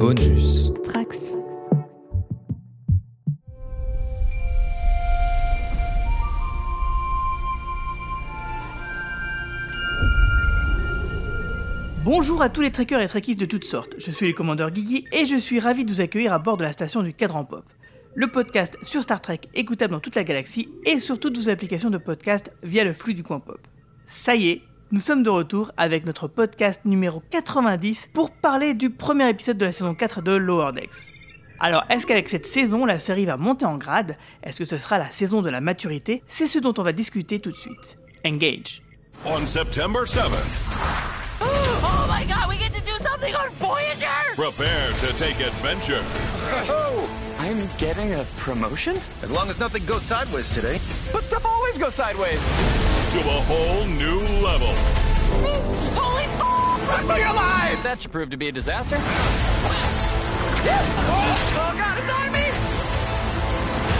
Bonus. Trax. Bonjour à tous les trekkers et trekkies de toutes sortes, je suis le commandeur Guigui et je suis ravi de vous accueillir à bord de la station du Cadran Pop. Le podcast sur Star Trek écoutable dans toute la galaxie et sur toutes vos applications de podcast via le flux du coin pop. Ça y est, nous sommes de retour avec notre podcast numéro 90 pour parler du premier épisode de la saison 4 de Lower Decks. Alors, est-ce qu'avec cette saison, la série va monter en grade? Est-ce que ce sera la saison de la maturité? C'est ce dont on va discuter tout de suite. Engage. On September 7th, Oh my god, we get to do something on Voyager! prepare to take adventure I'm getting a promotion? As long as nothing goes sideways today. But stuff always goes sideways. to a whole new level. Holy f! Run for your lives! That should prove to be a disaster. Oh, oh god, it's on me!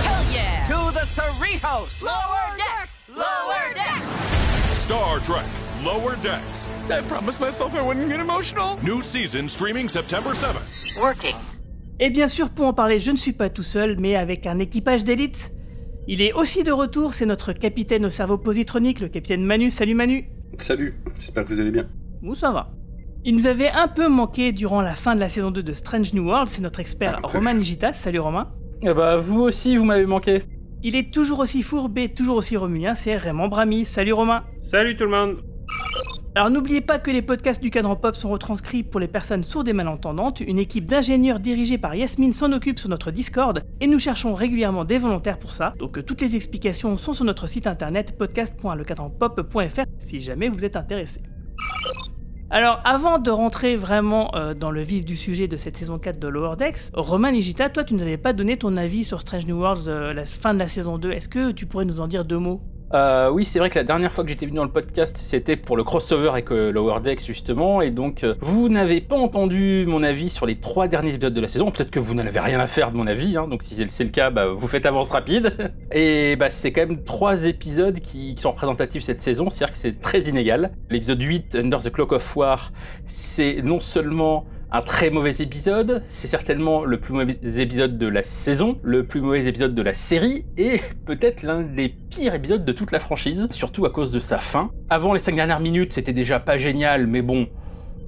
Hell yeah! To the Cerritos! Lower decks! Lower decks! Star Trek Lower Decks. I promised myself I wouldn't get emotional. New season streaming September 7th. Working. Et bien sûr, pour en parler, je ne suis pas tout seul, mais avec un équipage d'élite. Il est aussi de retour, c'est notre capitaine au cerveau positronique, le capitaine Manu. Salut Manu Salut, j'espère que vous allez bien. Où ça va Il nous avait un peu manqué durant la fin de la saison 2 de Strange New World, c'est notre expert Romain Nigitas. Salut Romain Eh bah, vous aussi, vous m'avez manqué. Il est toujours aussi fourbé, toujours aussi remulien, c'est Raymond Bramy. Salut Romain Salut tout le monde Alors n'oubliez pas que les podcasts du cadran pop sont retranscrits pour les personnes sourdes et malentendantes. Une équipe d'ingénieurs dirigée par Yasmine s'en occupe sur notre Discord et nous cherchons régulièrement des volontaires pour ça. Donc euh, toutes les explications sont sur notre site internet podcast.lecadranpop.fr si jamais vous êtes intéressé. Alors avant de rentrer vraiment euh, dans le vif du sujet de cette saison 4 de Lower Decks, Romain Nigita, toi tu nous avais pas donné ton avis sur Strange New Worlds euh, la fin de la saison 2. Est-ce que tu pourrais nous en dire deux mots? Euh, oui, c'est vrai que la dernière fois que j'étais venu dans le podcast, c'était pour le crossover avec euh, Lower Decks, justement, et donc euh, vous n'avez pas entendu mon avis sur les trois derniers épisodes de la saison. Peut-être que vous n'en avez rien à faire de mon avis, hein, donc si c'est le cas, bah, vous faites avance rapide. Et bah, c'est quand même trois épisodes qui, qui sont représentatifs cette saison, c'est-à-dire que c'est très inégal. L'épisode 8, Under the Clock of War, c'est non seulement un très mauvais épisode, c'est certainement le plus mauvais épisode de la saison, le plus mauvais épisode de la série, et peut-être l'un des pires épisodes de toute la franchise, surtout à cause de sa fin. Avant les cinq dernières minutes, c'était déjà pas génial, mais bon,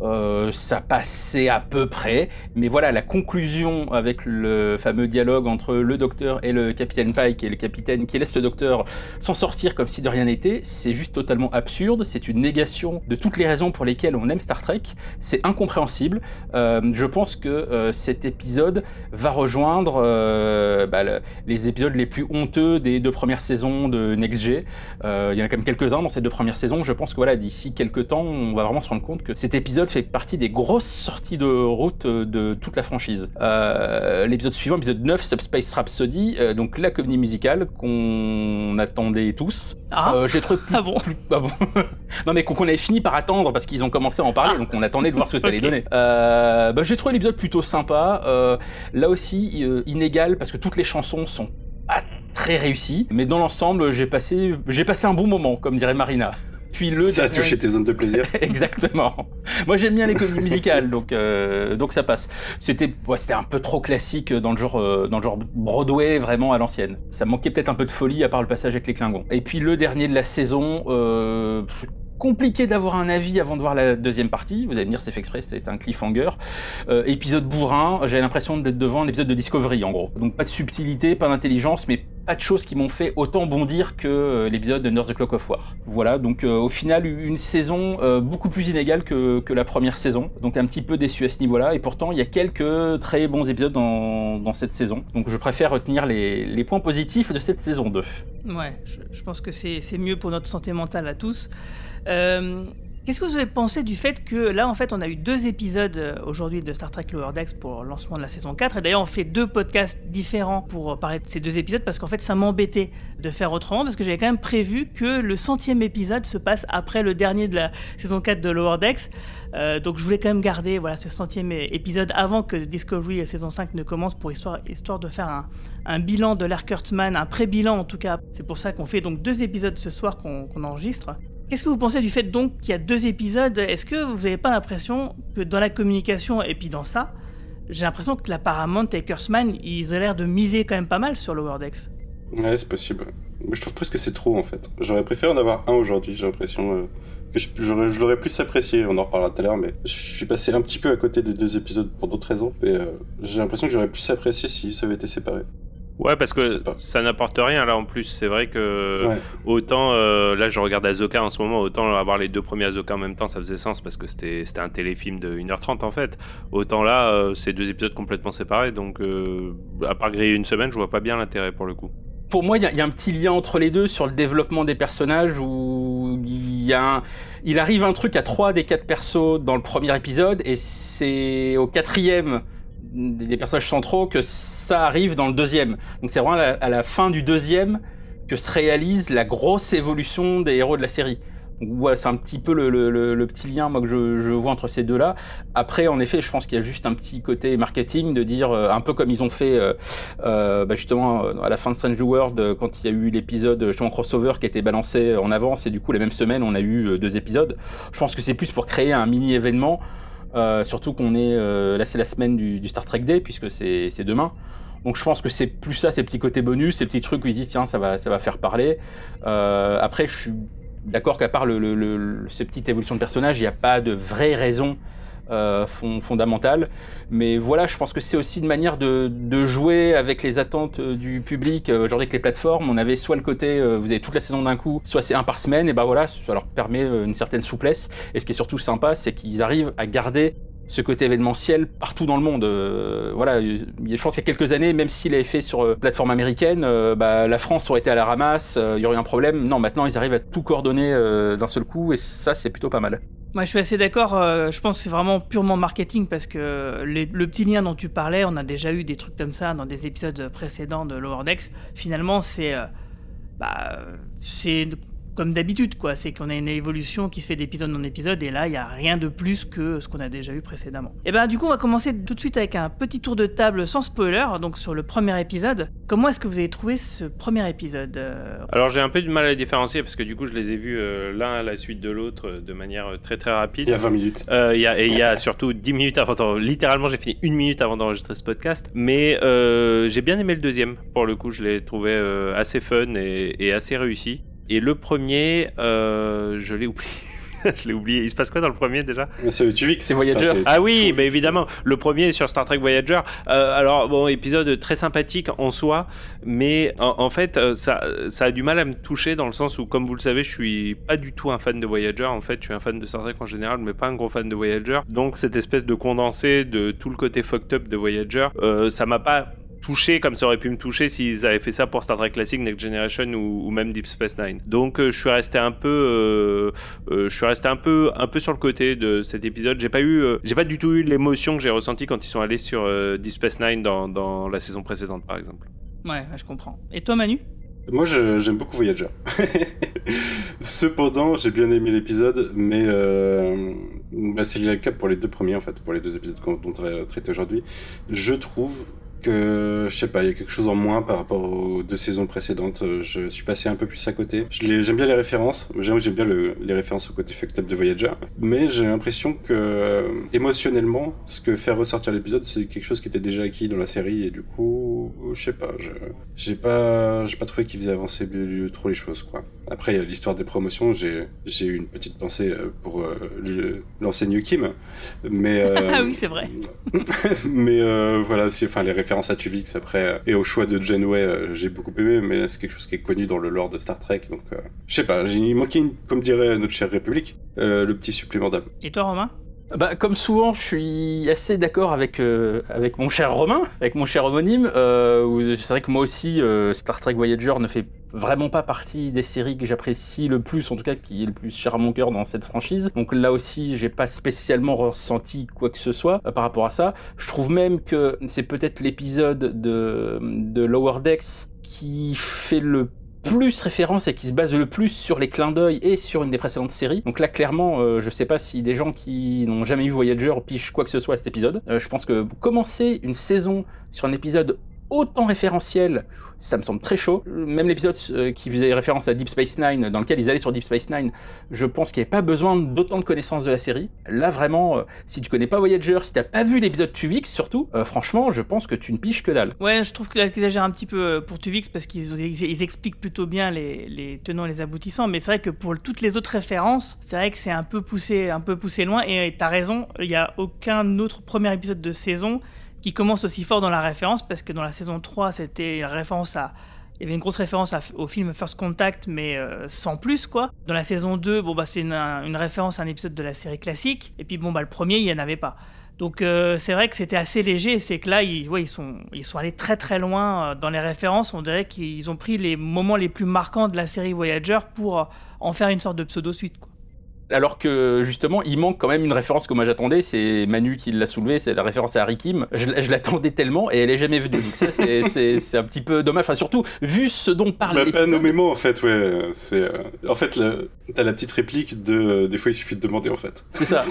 euh, ça passait à peu près. Mais voilà, la conclusion avec le fameux dialogue entre le docteur et le capitaine Pike, et le capitaine qui laisse le docteur s'en sortir comme si de rien n'était, c'est juste totalement absurde. C'est une négation de toutes les raisons pour lesquelles on aime Star Trek. C'est incompréhensible. Euh, je pense que euh, cet épisode va rejoindre euh, bah, le- les épisodes les plus honteux des deux premières saisons de Next G. Euh, il y en a quand même quelques-uns dans ces deux premières saisons. Je pense que voilà, d'ici quelques temps, on va vraiment se rendre compte que cet épisode fait partie des grosses sorties de route euh, de toute la franchise. Euh, L'épisode suivant, épisode 9, Subspace Rhapsody, euh, donc la comédie musicale qu'on attendait tous. Ah. Euh, J'ai trouvé plus, Ah bon plus- ah bon. non mais qu'on avait fini par attendre parce qu'ils ont commencé à en parler, donc on attendait de voir ce que ça allait donner. Bah, J'ai trouvé l'épisode plutôt sympa. Là aussi, inégal parce que toutes les chansons sont pas très réussies, mais dans l'ensemble, j'ai passé, j'ai passé un bon moment, comme dirait Marina. Puis le Ça a touché tes zones de plaisir. Exactement. Moi j'aime bien les comédies musicales, donc euh, donc ça passe. C'était ouais, c'était un peu trop classique dans le genre euh, dans le genre Broadway vraiment à l'ancienne. Ça manquait peut-être un peu de folie à part le passage avec les Klingons. Et puis le dernier de la saison. Euh, compliqué d'avoir un avis avant de voir la deuxième partie. Vous allez me dire, c'est fait exprès, c'est un cliffhanger. Euh, épisode bourrin, j'ai l'impression d'être devant l'épisode de Discovery, en gros. Donc pas de subtilité, pas d'intelligence, mais pas de choses qui m'ont fait autant bondir que euh, l'épisode Under the Clock of War. Voilà, donc euh, au final, une saison beaucoup plus inégale que, que la première saison. Donc un petit peu déçu à ce niveau-là. Et pourtant, il y a quelques très bons épisodes dans, dans cette saison. Donc je préfère retenir les, les points positifs de cette saison 2. Ouais, je, je pense que c'est mieux pour notre santé mentale à tous. Euh, Qu'est-ce que vous avez pensé du fait que là, en fait, on a eu deux épisodes euh, aujourd'hui de Star Trek Lower Decks pour le lancement de la saison 4 Et d'ailleurs, on fait deux podcasts différents pour parler de ces deux épisodes parce qu'en fait, ça m'embêtait de faire autrement parce que j'avais quand même prévu que le centième épisode se passe après le dernier de la saison 4 de Lower Decks. Euh, donc je voulais quand même garder voilà, ce centième épisode avant que Discovery euh, saison 5 ne commence pour histoire, histoire de faire un, bilan de l'ère Kurtzman, un pré-bilan en tout cas. C'est pour ça qu'on fait donc deux épisodes ce soir qu'on enregistre. Qu'est-ce que vous pensez du fait donc qu'il y a deux épisodes? Est-ce que vous n'avez pas l'impression que dans la communication et puis dans ça, j'ai l'impression que la Paramount et ils ont l'air de miser quand même pas mal sur Lower Decks. Ouais, c'est possible. Mais je trouve presque que c'est trop en fait. J'aurais préféré en avoir un aujourd'hui, j'ai l'impression euh, que je l'aurais plus apprécié, on en reparlera tout à l'heure, mais je suis passé un petit peu à côté des deux épisodes pour d'autres raisons, et euh, j'ai l'impression que j'aurais plus apprécié si ça avait été séparé. Ouais, parce que ça n'apporte rien là en plus. C'est vrai que Ouais. autant euh, là je regarde Azoka en ce moment, autant avoir les deux premiers Azoka en même temps ça faisait sens parce que c'était c'était un téléfilm de 1h30 en fait. Autant là euh, c'est deux épisodes complètement séparés donc euh, à part griller une semaine, je vois pas bien l'intérêt pour le coup. Pour moi, il y, a- il y a un petit lien entre les deux sur le développement des personnages où il y a un- il arrive un truc à trois des quatre persos dans le premier épisode et c'est au quatrième des personnages centraux que ça arrive dans le deuxième. Donc c'est vraiment à la, fin du deuxième que se réalise la grosse évolution des héros de la série. Donc voilà, c'est un petit peu le, le- le- petit lien moi que je, je vois entre ces deux-là. Après, en effet, je pense qu'il y a juste un petit côté marketing de dire euh, un peu comme ils ont fait euh, euh, bah, justement euh, à la fin de Strange World euh, quand il y a eu l'épisode justement crossover qui a été balancé en avance et du coup la même semaine on a eu deux épisodes. Je pense que c'est plus pour créer un mini événement. Euh, surtout qu'on est euh, là c'est la semaine du, Star Trek Day puisque c'est demain. Donc je pense que c'est plus ça, ces petits côtés bonus, ces petits trucs où ils se disent tiens ça va faire parler. Euh, après je suis d'accord qu'à part le, le- le- ces petites évolutions de personnages, il n'y a pas de vraie raison euh, fond- fondamentale. Mais voilà, je pense que c'est aussi une manière de, de jouer avec les attentes euh, du public. Euh, Aujourd'hui, avec les plateformes, on avait soit le côté, euh, vous avez toute la saison d'un coup, soit c'est un par semaine, et ben voilà, ça leur permet une certaine souplesse. Et ce qui est surtout sympa, c'est qu'ils arrivent à garder ce côté événementiel partout dans le monde. Euh, voilà, euh, je pense qu'il y a quelques années, même s'il avait fait sur euh, plateforme américaine, euh, bah, la France aurait été à la ramasse, il y aurait eu un problème. Non, maintenant ils arrivent à tout coordonner d'un seul coup, et ça c'est plutôt pas mal. Moi, je suis assez d'accord. je pense que c'est vraiment purement marketing parce que les- le petit lien dont tu parlais, on a déjà eu des trucs comme ça dans des épisodes précédents de Lower Decks. Finalement, c'est bah, c'est comme d'habitude, quoi. C'est qu'on a une évolution qui se fait d'épisode en épisode et là, il n'y a rien de plus que ce qu'on a déjà eu précédemment. Et ben, du coup, on va commencer tout de suite avec un petit tour de table sans spoiler, donc sur le premier épisode. Comment est-ce que vous avez trouvé ce premier épisode euh, Alors j'ai un peu du mal à les différencier parce que du coup je les ai vus euh, l'un à la suite de l'autre euh, de manière euh, très très rapide. Il y a 20 minutes. Euh, il y a, et il y a surtout 10 minutes avant. d'en- Littéralement, j'ai fini une minute avant d'enregistrer ce podcast. Mais euh, j'ai bien aimé le deuxième. Pour le coup, je l'ai trouvé euh, assez fun et, et assez réussi. Et le premier, euh, je l'ai oublié. je l'ai oublié. Il se passe quoi dans le premier déjà? Mais C'est Tuvix. C'est Voyager. Enfin, Ah oui, bah évidemment. Le premier est sur Star Trek Voyager. Euh, alors bon, épisode très sympathique en soi, mais en, en fait, euh, ça, ça a du mal à me toucher dans le sens où, comme vous le savez, je suis pas du tout un fan de Voyager. En fait, je suis un fan de Star Trek en général, mais pas un gros fan de Voyager. Donc cette espèce de condensé de tout le côté fucked up de Voyager, euh, ça m'a pas touché comme ça aurait pu me toucher s'ils avaient fait ça pour Star Trek Classic, Next Generation ou, ou même Deep Space Nine. Donc euh, je suis resté un peu, euh, euh, je suis resté un peu, un peu sur le côté de cet épisode. J'ai pas eu, euh, j'ai pas du tout eu l'émotion que j'ai ressentie quand ils sont allés sur euh, Deep Space Nine dans, dans la saison précédente, par exemple. Ouais, je comprends. Et toi, Manu? Moi, j'aime beaucoup Voyager. Cependant, j'ai bien aimé l'épisode, mais euh, bah, c'est le cas pour les deux premiers, en fait, pour les deux épisodes qu'on- dont on va traiter aujourd'hui. Je trouve que, je sais pas, il y a quelque chose en moins par rapport aux deux saisons précédentes. Euh, Je suis passé un peu plus à côté. J'aime bien les références, j'aime bien le- les références au côté fucked up de Voyager, mais j'ai l'impression que, euh, émotionnellement, ce que fait ressortir l'épisode, c'est quelque chose qui était déjà acquis dans la série, et du coup, je sais pas, je- j'ai pas, j'ai pas trouvé qu'il faisait avancer trop les choses, quoi. Après, il y a l'histoire des promotions, j'ai, j'ai eu une petite pensée euh, pour euh, le- l'enseigne Kim, mais. euh, Ah oui, c'est vrai. mais voilà, c'est, enfin, les références à Tuvix après, euh, et au choix de Janeway, euh, j'ai beaucoup aimé, mais c'est quelque chose qui est connu dans le lore de Star Trek, donc euh, je sais pas, j'ai- une- comme dirait notre chère République, le petit supplément d'âme. Et toi, Romain? Bah, comme souvent, je suis assez d'accord avec, euh, avec mon cher Romain, avec mon cher homonyme. Euh, c'est vrai que moi aussi, euh, Star Trek Voyager ne fait vraiment pas partie des séries que j'apprécie le plus, en tout cas qui est le plus cher à mon cœur dans cette franchise. Donc là aussi, j'ai pas spécialement ressenti quoi que ce soit euh, par rapport à ça. Je trouve même que c'est peut-être l'épisode de, de Lower Decks qui fait le plus référence et qui se base le plus sur les clins d'œil et sur une des précédentes séries. Donc là, clairement, euh, je sais pas si des gens qui n'ont jamais vu Voyager pichent quoi que ce soit à cet épisode. Euh, je pense que commencer une saison sur un épisode autant référentiel, ça me semble très chaud. Même l'épisode euh, qui faisait référence à Deep Space Nine, dans lequel ils allaient sur Deep Space Nine, je pense qu'il n'y avait pas besoin d'autant de connaissances de la série. Là, vraiment, euh, si tu connais pas Voyager, si t'as pas vu l'épisode Tuvix, surtout, euh, franchement, je pense que tu ne piches que dalle. Ouais, je trouve qu'ils exagèrent un petit peu pour Tuvix parce qu'ils ils, ils expliquent plutôt bien les, les tenants et les aboutissants. Mais c'est vrai que pour toutes les autres références, c'est vrai que c'est un peu poussé, un peu poussé loin. Et t'as raison, il n'y a aucun autre premier épisode de saison qui commence aussi fort dans la référence parce que dans la saison 3, c'était la référence à. Il y avait une grosse référence au film First Contact, mais euh, sans plus, quoi. Dans la saison 2, bon, bah, c'est une, une référence à un épisode de la série classique. Et puis, bon, bah, le premier, il n'y en avait pas. Donc, euh, c'est vrai que c'était assez léger. C'est que là, ils, ouais, ils, sont, ils sont allés très très loin euh, dans les références. On dirait qu'ils ont pris les moments les plus marquants de la série Voyager pour euh, en faire une sorte de pseudo-suite, quoi. Alors que justement, il manque quand même une référence que moi j'attendais, c'est Manu qui l'a soulevé, c'est la référence à Harry Kim. Je, je l'attendais tellement et elle est jamais venue. Donc ça, c'est- c'est c'est un petit peu dommage. Enfin, surtout, vu ce dont parle Bah, pas nommément en fait, ouais. C'est euh, en fait la- t'as la petite réplique de euh, des fois il suffit de demander en fait. C'est ça.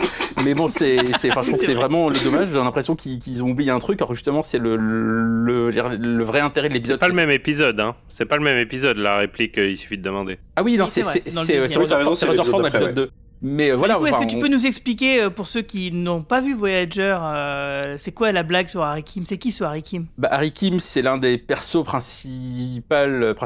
Mais bon, c'est, c'est, enfin, je trouve que c'est vraiment le dommage. J'ai l'impression qu'ils, qu'ils ont oublié un truc. Alors justement, c'est le, le, le, le vrai intérêt de l'épisode. Pas le c'est- même épisode, hein. C'est pas le même épisode, la réplique, euh, il suffit de demander. Ah oui, non, c'est, c'est c'est, c'est c'est, c'est Rutherford- c'est c'est dans l'épisode l'épisode 2. Mais euh, voilà, coup, est-ce enfin, que tu on- peux nous expliquer, euh, pour ceux qui n'ont pas vu Voyager, euh, c'est quoi la blague sur Harry Kim? C'est qui ce Harry Kim? Bah, Harry Kim, c'est l'un des persos principaux,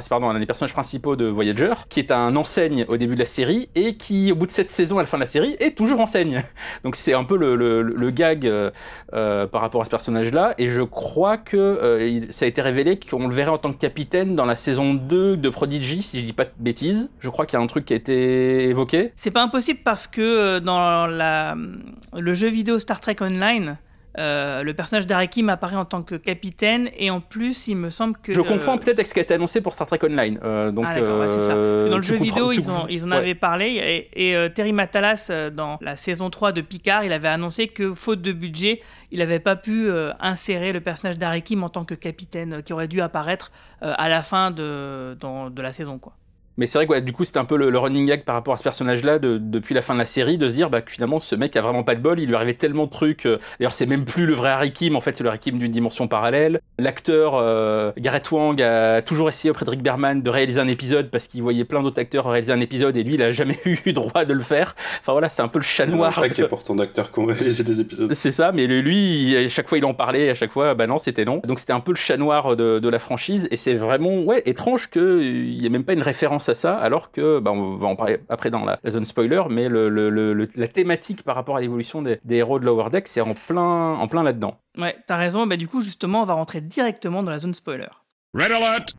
pardon, l'un des personnages principaux de Voyager, qui est un enseigne au début de la série et qui, au bout de cette saison, à la fin de la série, est toujours enseigne. Donc c'est un peu le, le, le gag euh, par rapport à ce personnage-là. Et je crois que euh, ça a été révélé qu'on le verrait en tant que capitaine dans la saison 2 de Prodigy, si je dis pas de bêtises. Je crois qu'il y a un truc qui a été évoqué. C'est pas impossible parce que euh, dans la, le jeu vidéo Star Trek Online, euh, le personnage d'Harry Kim apparaît en tant que capitaine et en plus, il me semble que. Je euh, confonds peut-être avec ce qui a été annoncé pour Star Trek Online. Euh, donc, ah d'accord, ouais, c'est ça. Parce que dans le jeu vidéo, ils, ont, comprends- ils en ouais. avaient parlé. Et, et, Terry Matalas, dans la saison 3 de Picard, il avait annoncé que, faute de budget, il n'avait pas pu insérer le personnage d'Harry Kim en tant que capitaine, qui aurait dû apparaître à la fin de, dans- de la saison. Quoi. Mais c'est vrai que ouais, du coup, c'était un peu le, le running gag par rapport à ce personnage-là de- depuis la fin de la série, de se dire bah, que finalement, ce mec a vraiment pas de bol, il lui arrivait tellement de trucs. euh, D'ailleurs, c'est même plus le vrai Harry Kim, en fait, c'est le Harry Kim d'une dimension parallèle. L'acteur euh, Gareth Wang a toujours essayé auprès de Rick Berman de réaliser un épisode parce qu'il voyait plein d'autres acteurs réaliser un épisode et lui, il a jamais eu droit de le faire. Enfin voilà, c'est un peu le chat noir. Après, de- qu'il y a pourtant d'acteurs qui ont réalisé des épisodes. c'est ça, mais lui, à chaque fois il en parlait, à chaque fois, bah non, c'était non. Donc c'était un peu le chat noir de, de la franchise, et c'est vraiment, ouais, étrange qu'il n'y ait même pas une référence à ça, alors que, bah, on va en parler après dans la, la zone spoiler, mais le, le- le- le- la thématique par rapport à l'évolution des, des héros de Lower Deck, c'est en plein, en plein là-dedans. Ouais, t'as raison. Bah, du coup, justement, on va rentrer directement dans la zone spoiler. Red alert!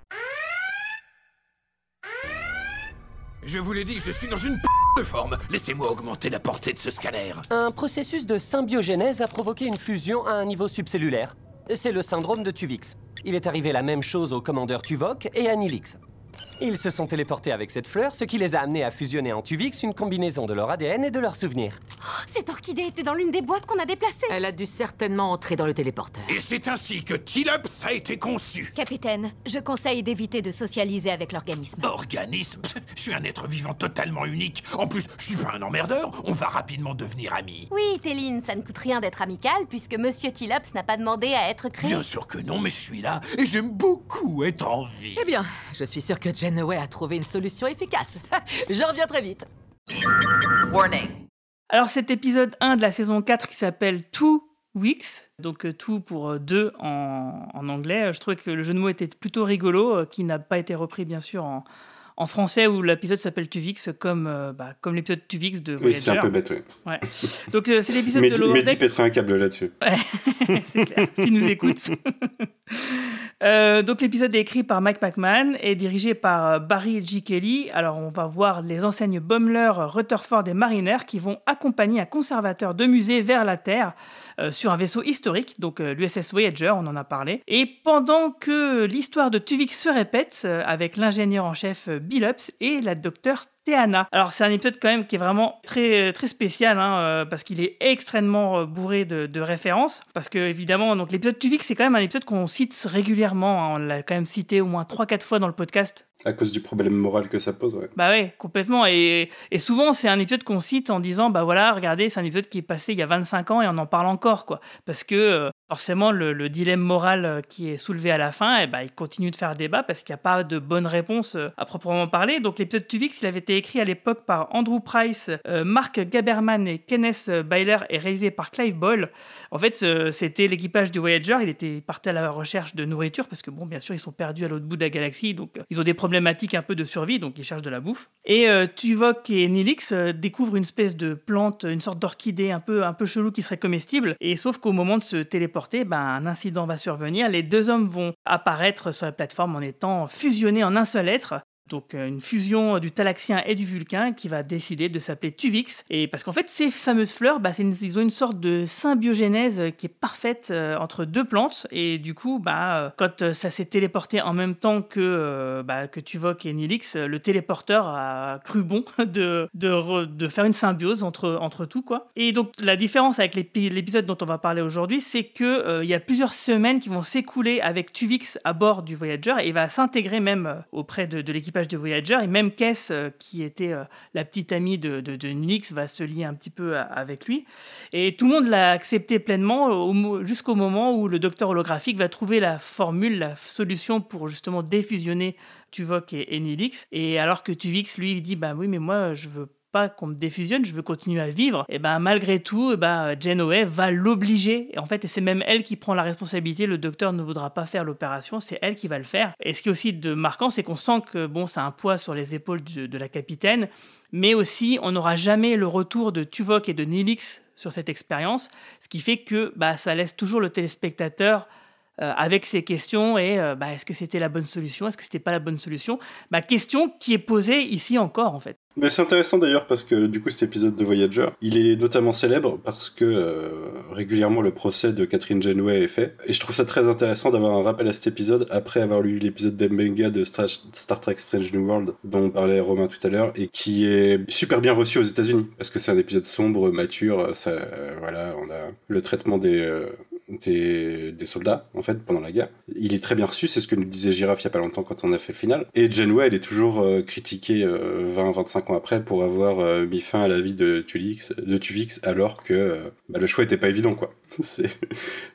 Je vous l'ai dit, je suis dans une p de forme. Laissez-moi augmenter la portée de ce scanner. Un processus de symbiogénèse a provoqué une fusion à un niveau subcellulaire. C'est le syndrome de Tuvix. Il est arrivé la même chose au commandeur Tuvok et à Nilix. Ils se sont téléportés avec cette fleur, ce qui les a amenés à fusionner en Tuvix une combinaison de leur ADN et de leurs souvenirs. Cette orchidée était dans l'une des boîtes qu'on a déplacées. Elle a dû certainement entrer dans le téléporteur. Et c'est ainsi que Tilops a été conçu. Capitaine, je conseille d'éviter de socialiser avec l'organisme. Organisme? Je suis un être vivant totalement unique. En plus, je suis pas un emmerdeur. On va rapidement devenir amis. Oui, Téline, ça ne coûte rien d'être amical puisque Monsieur Tilops n'a pas demandé à être créé. Bien sûr que non, mais je suis là et j'aime beaucoup être en vie. Eh bien, je suis sûr que Janeway a trouvé une solution efficace. je reviens très vite. Alors, cet épisode 1 de la saison 4 qui s'appelle Two Weeks, donc euh, tout pour euh, deux en, en anglais, euh, je trouvais que le jeu de mots était plutôt rigolo, qui n'a pas été repris bien sûr en, en français où l'épisode s'appelle Tuvix, comme, euh, bah, comme l'épisode Tuvix de Oui, Voyager. c'est un peu bête, oui. Ouais. Donc, euh, c'est l'épisode de Mehdi, Lower Mehdi Decks. pèterait un câble là-dessus. c'est clair, s'il nous écoute. Euh, donc l'épisode est écrit par Mike McMahon et dirigé par euh, Barry G. Kelly. Alors on va voir les enseignes Bummler, Rutherford et Mariner qui vont accompagner un conservateur de musée vers la Terre euh, sur un vaisseau historique, donc l'USS Voyager, on en a parlé. Et pendant que l'histoire de Tuvix se répète avec l'ingénieur en chef Billups et la docteure Théana. Alors c'est un épisode quand même qui est vraiment très très spécial hein, euh, parce qu'il est extrêmement euh, bourré de, de références parce que évidemment donc l'épisode Tuvix c'est quand même un épisode qu'on cite régulièrement hein. on l'a quand même cité au moins 3-4 fois dans le podcast À cause du problème moral que ça pose, ouais. bah ouais, complètement. Et, et souvent, c'est un épisode qu'on cite en disant, bah voilà, regardez, c'est un épisode qui est passé il y a 25 ans et on en parle encore, quoi. Parce que, euh, forcément, le, le dilemme moral euh, qui est soulevé à la fin, eh ben, il continue de faire débat parce qu'il n'y a pas de bonne réponse euh, à proprement parler. Donc, l'épisode Tuvix, il avait été écrit à l'époque par Andrew Price, euh, Mark Gaberman et Kenneth Byler et réalisé par Clive Boyle. En fait, c'était l'équipage du Voyager. Il était parti à la recherche de nourriture parce que, bon, bien sûr, ils sont perdus à l'autre bout de la galaxie. Donc, ils ont des problématiques un peu de survie. Donc, ils cherchent de la bouffe. Et Tuvok et Nilix découvrent une espèce de plante, une sorte d'orchidée un peu, un peu chelou qui serait comestible. Et sauf qu'au moment de se téléporter, ben, un incident va survenir. Les deux hommes vont apparaître sur la plateforme en étant fusionnés en un seul être. Donc euh, une fusion du Talaxien et du Vulcain qui va décider de s'appeler Tuvix. Et parce qu'en fait, ces fameuses fleurs, bah, ils ont une sorte de symbiogénèse qui est parfaite euh, entre deux plantes. Et du coup, bah, euh, quand euh, ça s'est téléporté en même temps que, euh, bah, Tuvok et Nilix, euh, le téléporteur a cru bon de, de, re- de faire une symbiose entre, tout. Quoi. Et donc la différence avec l'épi- l'épisode dont on va parler aujourd'hui, c'est qu'il il y a plusieurs semaines qui vont s'écouler avec Tuvix à bord du Voyager et il va s'intégrer même euh, auprès de, de de Voyager. Et même Kess, euh, qui était euh, la petite amie de, de, Nilix, va se lier un petit peu avec lui. Et tout le monde l'a accepté pleinement mo- jusqu'au moment où le docteur holographique va trouver la formule, la solution pour justement défusionner Tuvok et, et Nilix. Et alors que Tuvix, lui, dit Bah oui, mais moi, je veux qu'on me défusionne, je veux continuer à vivre. Et ben malgré tout, et ben Janeway va l'obliger. Et en fait, et c'est même elle qui prend la responsabilité. Le docteur ne voudra pas faire l'opération, c'est elle qui va le faire. Et ce qui est aussi de marquant, c'est qu'on sent que bon, ça a un poids sur les épaules de, de la capitaine, mais aussi on n'aura jamais le retour de Tuvok et de Nilix sur cette expérience, ce qui fait que bah, ça laisse toujours le téléspectateur euh, avec ses questions et euh, bah, est-ce que c'était la bonne solution, est-ce que c'était pas la bonne solution? Bah, Question qui est posée ici encore en fait. Mais c'est intéressant d'ailleurs parce que du coup cet épisode de Voyager, il est notamment célèbre parce que euh, régulièrement le procès de Catherine Janeway est fait. Et je trouve ça très intéressant d'avoir un rappel à cet épisode après avoir lu l'épisode d'Embenga de Star, Star Trek Strange New World dont parlait Romain tout à l'heure et qui est super bien reçu aux États-Unis parce que c'est un épisode sombre, mature. Ça, euh, voilà, on a le traitement des euh, des, des soldats en fait pendant la guerre. Il est très bien reçu, c'est ce que nous disait Giraffe il y a pas longtemps quand on a fait le final. Et Janeway, elle est toujours euh, critiquée 20-25 ans après pour avoir euh, mis fin à la vie de Tulix, de Tuvix, alors que euh, bah, le choix était pas évident quoi.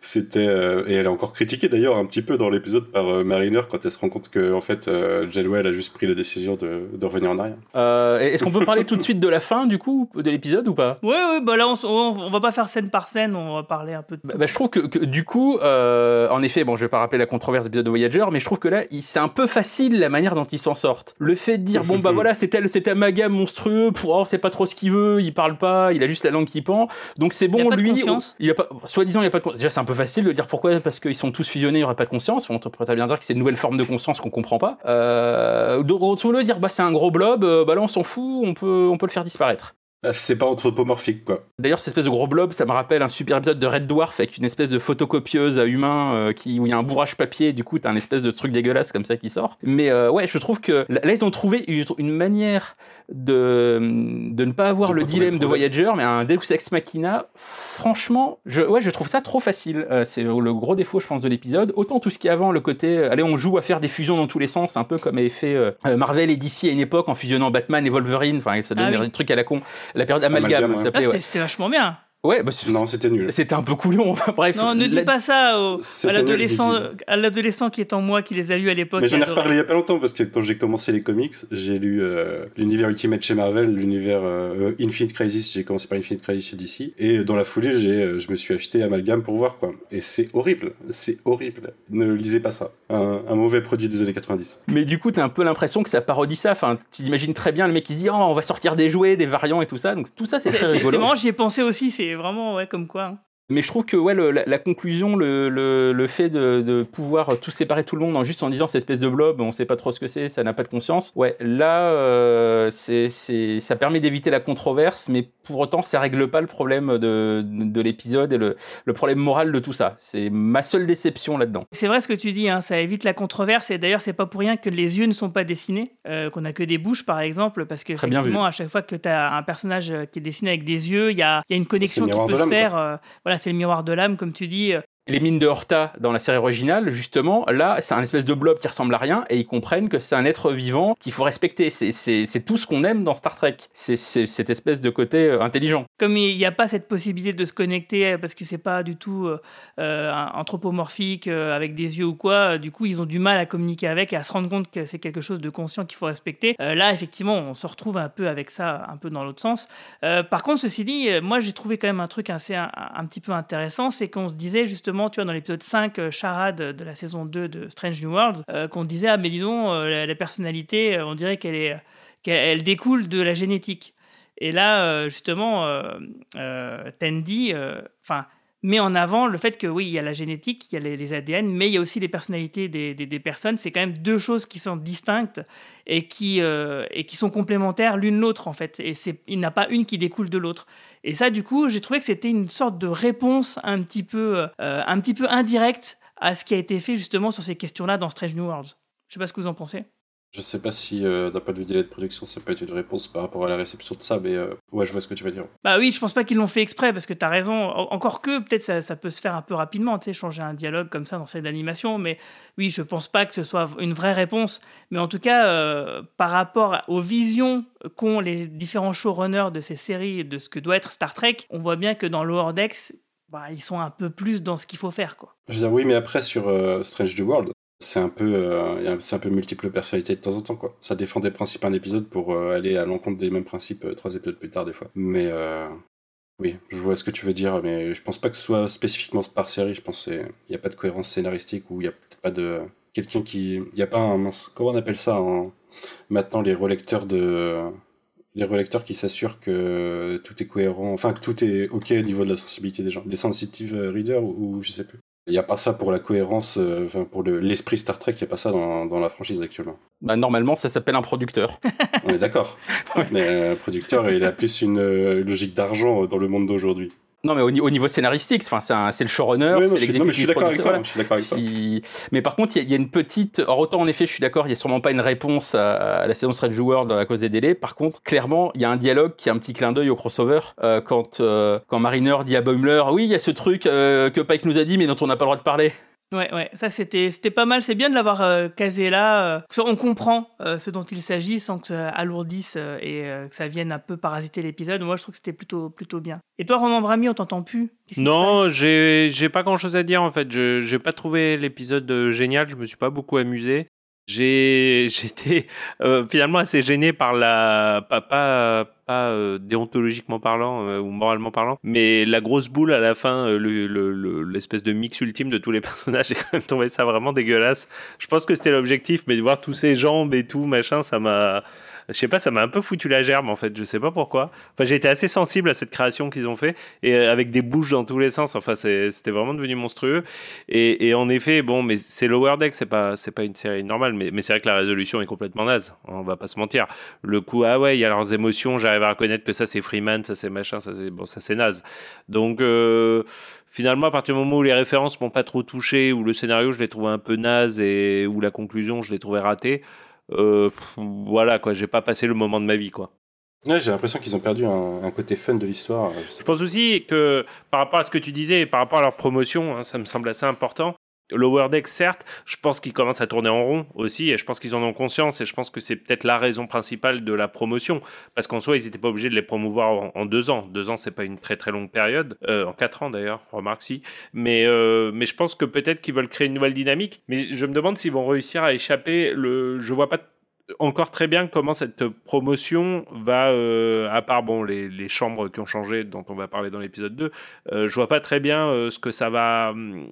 C'était euh, et elle est encore critiquée d'ailleurs un petit peu dans l'épisode par euh, Mariner quand elle se rend compte que en fait euh, Janeway elle a juste pris la décision de, de revenir en arrière. Euh, Est-ce qu'on peut parler tout de suite de la fin du coup de l'épisode ou pas? Ouais, ouais, bah là on, on va pas faire scène par scène, on va parler un peu de. Bah, bah, je trouve que, que, du coup, euh, en effet, bon, je vais pas rappeler la controverse de l'épisode de Voyager, mais je trouve que là, il- c'est un peu facile la manière dont ils s'en sortent. Le fait de dire, bon, bah voilà, c'est tel, cet amalgame monstrueux, pour, oh, c'est pas trop ce qu'il veut, il parle pas, il a juste la langue qui pend, donc c'est Il y a bon, pas de lui, conscience. il a pas, soi-disant, il y a pas de conscience. Déjà, c'est un peu facile de dire pourquoi, parce qu'ils sont tous fusionnés, il y aura pas de conscience. On pourrait très bien dire que c'est une nouvelle forme de conscience qu'on comprend pas. Euh, donc, on le dire, bah, c'est un gros blob, euh, bah là, on s'en fout, on peut, on peut le faire disparaître. Ah, C'est pas anthropomorphique quoi. D'ailleurs, cette espèce de gros blob, ça me rappelle un super épisode de Red Dwarf avec une espèce de photocopieuse à humain euh, qui, où il y a un bourrage papier, et du coup, t'as un espèce de truc dégueulasse comme ça qui sort. Mais euh, ouais, je trouve que là, ils ont trouvé une, manière de, de ne pas avoir De le dilemme le de. Voyager, mais un Deus Ex Machina. Franchement, je, ouais, je trouve ça trop facile. Euh, c'est le gros défaut, je pense, de l'épisode. Autant tout ce qui est avant, le côté, euh, allez, on joue à faire des fusions dans tous les sens, un peu comme avait fait euh, Marvel et DC à une époque en fusionnant Batman et Wolverine. Enfin, ça donnait Ah oui. un truc à la con. La période amalgame, Amalgame, ça ouais. Ah, s'appelait. c'était ouais. c'était vachement bien. Ouais, bah, c'est- Non, c'était nul. c'était un peu couillon. Enfin, Bref. Non, ne dis pas ça au- à l'adolescent, nul, à l'adolescent qui est en moi qui les a lus à l'époque. Mais j'en ai reparlé il y a pas longtemps parce que quand j'ai commencé les comics, j'ai lu euh, l'univers Ultimate chez Marvel, l'univers euh, Infinite Crisis, j'ai commencé par Infinite Crisis chez DC et dans la foulée, j'ai euh, je me suis acheté Amalgam pour voir quoi. Et c'est horrible, c'est horrible. Ne lisez pas ça. Un, un mauvais produit des années 90. Mais du coup, t'as un peu l'impression que ça parodie ça. Enfin, tu imagines très bien le mec qui se dit, oh, on va sortir des jouets, des variants et tout ça. Donc tout ça, c'est très rigolo. c'est marrant, j'y ai pensé aussi, c'est vraiment ouais, comme quoi. hein. Mais je trouve que ouais, le- la, la conclusion, le, le, le fait de, de pouvoir tout séparer tout le monde en juste en disant cette espèce de blob, on sait pas trop ce que c'est, ça n'a pas de conscience. Ouais, là, euh, c'est, c'est, ça permet d'éviter la controverse, mais pour autant, ça règle pas le problème de, de l'épisode et le, le problème moral de tout ça. C'est ma seule déception là-dedans. C'est vrai ce que tu dis, hein, ça évite la controverse et d'ailleurs c'est pas pour rien que les yeux ne sont pas dessinés, euh, qu'on a que des bouches par exemple, parce que effectivement à chaque fois que tu as un personnage qui est dessiné avec des yeux, il y a, il y a une connexion qui peut se faire. euh, voilà, c'est le miroir de l'âme comme tu dis. euh, les mines de Horta dans la série originale, justement, là, c'est un espèce de blob qui ressemble à rien et ils comprennent que c'est un être vivant qu'il faut respecter. C'est tout ce qu'on aime dans Star Trek. C'est cette espèce de côté euh, intelligent. Comme il n'y a pas cette possibilité de se connecter euh, parce que c'est pas du tout euh, anthropomorphique avec des yeux ou quoi, du coup, ils ont du mal à communiquer avec et à se rendre compte que c'est quelque chose de conscient qu'il faut respecter. Là, effectivement, on se retrouve un peu avec ça, un peu dans l'autre sens. Par contre, ceci dit, moi, j'ai trouvé quand même un truc assez un, un petit peu intéressant, c'est qu'on se disait justement, tu vois, dans l'épisode 5, euh, Charade de la saison 2 de Strange New Worlds, euh, qu'on disait, ah, mais dis donc, euh, la, la personnalité, euh, on dirait qu'elle est, qu'elle elle découle de la génétique. Et là, euh, justement, euh, euh, Tandy, euh, enfin, met en avant le fait que oui, il y a la génétique, il y a les, ADN, mais il y a aussi les personnalités des, des- personnes. C'est quand même deux choses qui sont distinctes et qui, euh, et qui sont complémentaires l'une l'autre, en fait. Et il n'y a pas une qui découle de l'autre. Et ça, du coup, j'ai trouvé que c'était une sorte de réponse un petit peu, euh, un petit peu indirecte à ce qui a été fait justement sur ces questions-là dans Strange New Worlds. Je sais pas ce que vous en pensez. Je sais pas si, euh, d'un point de vue délai de production, ça peut être une réponse par rapport à la réception de ça, mais euh, ouais, je vois ce que tu veux dire. Bah oui, je pense pas qu'ils l'ont fait exprès parce que t'as raison. En- Encore que peut-être ça, ça peut se faire un peu rapidement, tu sais, changer un dialogue comme ça dans cette animation. Mais oui, je pense pas que ce soit une vraie réponse. Mais en tout cas, euh, par rapport aux visions qu'ont les différents showrunners de ces séries et de ce que doit être Star Trek, on voit bien que dans Lower Decks, bah, ils sont un peu plus dans ce qu'il faut faire, quoi. Je veux dire, oui, mais après, sur euh, Strange New World, c'est un peu euh, c'est un peu multiple personnalité de temps en temps, quoi. Ça défend des principes un épisode pour euh, aller à l'encontre des mêmes principes euh, trois épisodes plus tard, des fois. Mais oui, je vois ce que tu veux dire, mais je pense pas que ce soit spécifiquement par série. Je pense qu'il n'y a pas de cohérence scénaristique ou il n'y a pas de. Quelqu'un qui. Il n'y a pas un. Comment on appelle ça en... Maintenant, les relecteurs de. Les relecteurs qui s'assurent que tout est cohérent, enfin que tout est ok au niveau de la sensibilité des gens. Des sensitive readers ou, ou je sais plus. Il n'y a pas ça pour la cohérence, euh, enfin pour le- l'esprit Star Trek, il n'y a pas ça dans, dans la franchise actuellement. Bah, normalement, ça s'appelle un producteur. On est d'accord. Mais euh, le producteur, il a plus une euh, logique d'argent dans le monde d'aujourd'hui. Non, mais au, ni- au niveau scénaristique, c'est le showrunner, Oui, c'est l'exécutif toi. Si- Mais par contre, il y, a- y a une petite. Alors, autant en effet, je suis d'accord, il n'y a sûrement pas une réponse à, à la saison Strange World à cause des délais. Par contre, clairement, il y a un dialogue qui est un petit clin d'œil au crossover. euh, quand, euh, quand Mariner dit à Boimler Oui, il y a ce truc euh, que Pike nous a dit, mais dont on n'a pas le droit de parler. Ouais, ouais, ça c'était c'était pas mal. C'est bien de l'avoir euh, casé là. euh, on comprend euh, ce dont il s'agit sans que ça alourdisse euh, et que ça vienne un peu parasiter l'épisode. Moi, je trouve que c'était plutôt plutôt bien. Et toi, Roman Brami, on t'entend plus? Non, j'ai j'ai pas grand chose à dire en fait. Je j'ai pas trouvé l'épisode génial. Je me suis pas beaucoup amusé. J'ai j'étais euh, finalement assez gêné par la pas pas, euh, déontologiquement parlant euh, ou moralement parlant, mais la grosse boule à la fin, euh, le- le- le- l'espèce de mix ultime de tous les personnages. J'ai quand même trouvé ça vraiment dégueulasse. Je pense que c'était l'objectif, mais de voir tous ces jambes et tout machin, ça m'a je sais pas, ça m'a un peu foutu la gerbe en fait, je sais pas pourquoi. Enfin, j'ai été assez sensible à cette création qu'ils ont fait et euh, avec des bouches dans tous les sens. Enfin, c'était vraiment devenu monstrueux. Et, et en effet, bon, mais c'est Lower Deck, c'est pas c'est pas une série normale, mais, mais c'est vrai que la résolution est complètement naze. On va pas se mentir. Le coup, ah ouais, il y a leurs émotions, j'arrive à reconnaître que ça c'est Freeman, ça c'est machin, ça c'est bon, ça c'est naze. Donc euh, finalement, à partir du moment où les références m'ont pas trop touché, où le scénario je l'ai trouvé un peu naze et où la conclusion je l'ai trouvé ratée. Euh, pff, voilà quoi, j'ai pas passé le moment de ma vie quoi. Ouais, j'ai l'impression qu'ils ont perdu un, un côté fun de l'histoire. Je sais Je pense aussi que par rapport à ce que tu disais par rapport à leur promotion, hein, ça me semble assez important. Lower Deck, certes, je pense qu'ils commencent à tourner en rond aussi, et je pense qu'ils en ont conscience, et je pense que c'est peut-être la raison principale de la promotion, parce qu'en soi, ils n'étaient pas obligés de les promouvoir en, deux ans. Deux ans, c'est pas une très très longue période, euh, en quatre ans d'ailleurs, remarque si. Mais, euh, mais je pense que peut-être qu'ils veulent créer une nouvelle dynamique, mais je me demande s'ils vont réussir à échapper. Le, je vois pas encore très bien comment cette promotion va, euh, à part bon les, les chambres qui ont changé, dont on va parler dans l'épisode 2, euh, je vois pas très bien euh, ce que ça va, hum,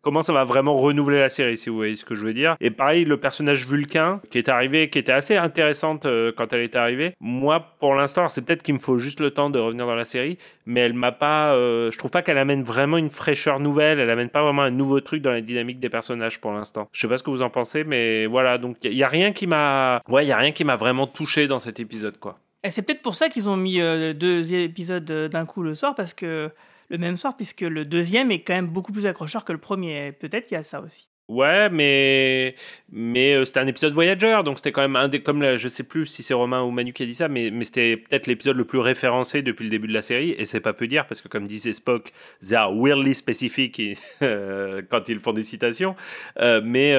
comment ça va vraiment renouveler la série, si vous voyez ce que je veux dire. Et pareil, le personnage Vulcain qui est arrivé, qui était assez intéressante quand elle est arrivée. Moi, pour l'instant, c'est peut-être qu'il me faut juste le temps de revenir dans la série, mais elle m'a pas, je trouve pas qu'elle amène vraiment une fraîcheur nouvelle. Elle amène pas vraiment un nouveau truc dans la dynamique des personnages pour l'instant. Je sais pas ce que vous en pensez, mais voilà. Donc il y a rien qui m'a, ouais, il y a rien qui m'a vraiment touché dans cet épisode, quoi. Et c'est peut-être pour ça qu'ils ont mis euh, deux épisodes euh, d'un coup le soir, parce que le même soir, puisque le deuxième est quand même beaucoup plus accrocheur que le premier. Peut-être qu'il y a ça aussi. Ouais, mais mais euh, c'était un épisode Voyager, donc c'était quand même un des comme là, je sais plus si c'est Romain ou Manu qui a dit ça, mais mais c'était peut-être l'épisode le plus référencé depuis le début de la série, et c'est pas peu dire parce que comme disait Spock, they are weirdly specific euh, quand ils font des citations, euh, mais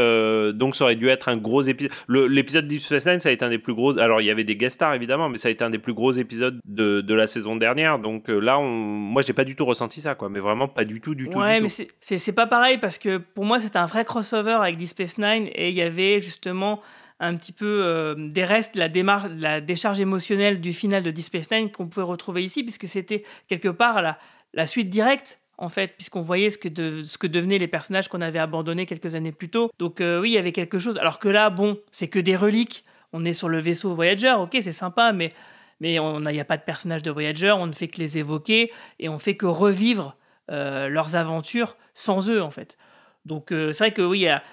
donc ça aurait dû être un gros épisode. L'épisode Deep Space Nine, ça a été un des plus gros. Alors il y avait des guest stars évidemment, mais ça a été un des plus gros épisodes de de la saison dernière, donc là, on, moi j'ai pas du tout ressenti ça, quoi, mais vraiment pas du tout, du tout. Ouais, du mais c'est pas pareil parce que pour moi c'était un vrai crossover avec Deep Space Nine et il y avait justement un petit peu euh, des restes, la, démarche, la décharge émotionnelle du final de Deep Space Nine qu'on pouvait retrouver ici puisque c'était quelque part la, la suite directe en fait, puisqu'on voyait ce que, de- ce que devenaient les personnages qu'on avait abandonnés quelques années plus tôt. Donc euh, oui, il y avait quelque chose. Alors que là, bon, c'est que des reliques. On est sur le vaisseau Voyager, ok, c'est sympa, mais mais il n'y a pas de personnages de Voyager, on ne fait que les évoquer et on fait que revivre euh, leurs aventures sans eux en fait. Donc euh, c'est vrai que oui, il y a,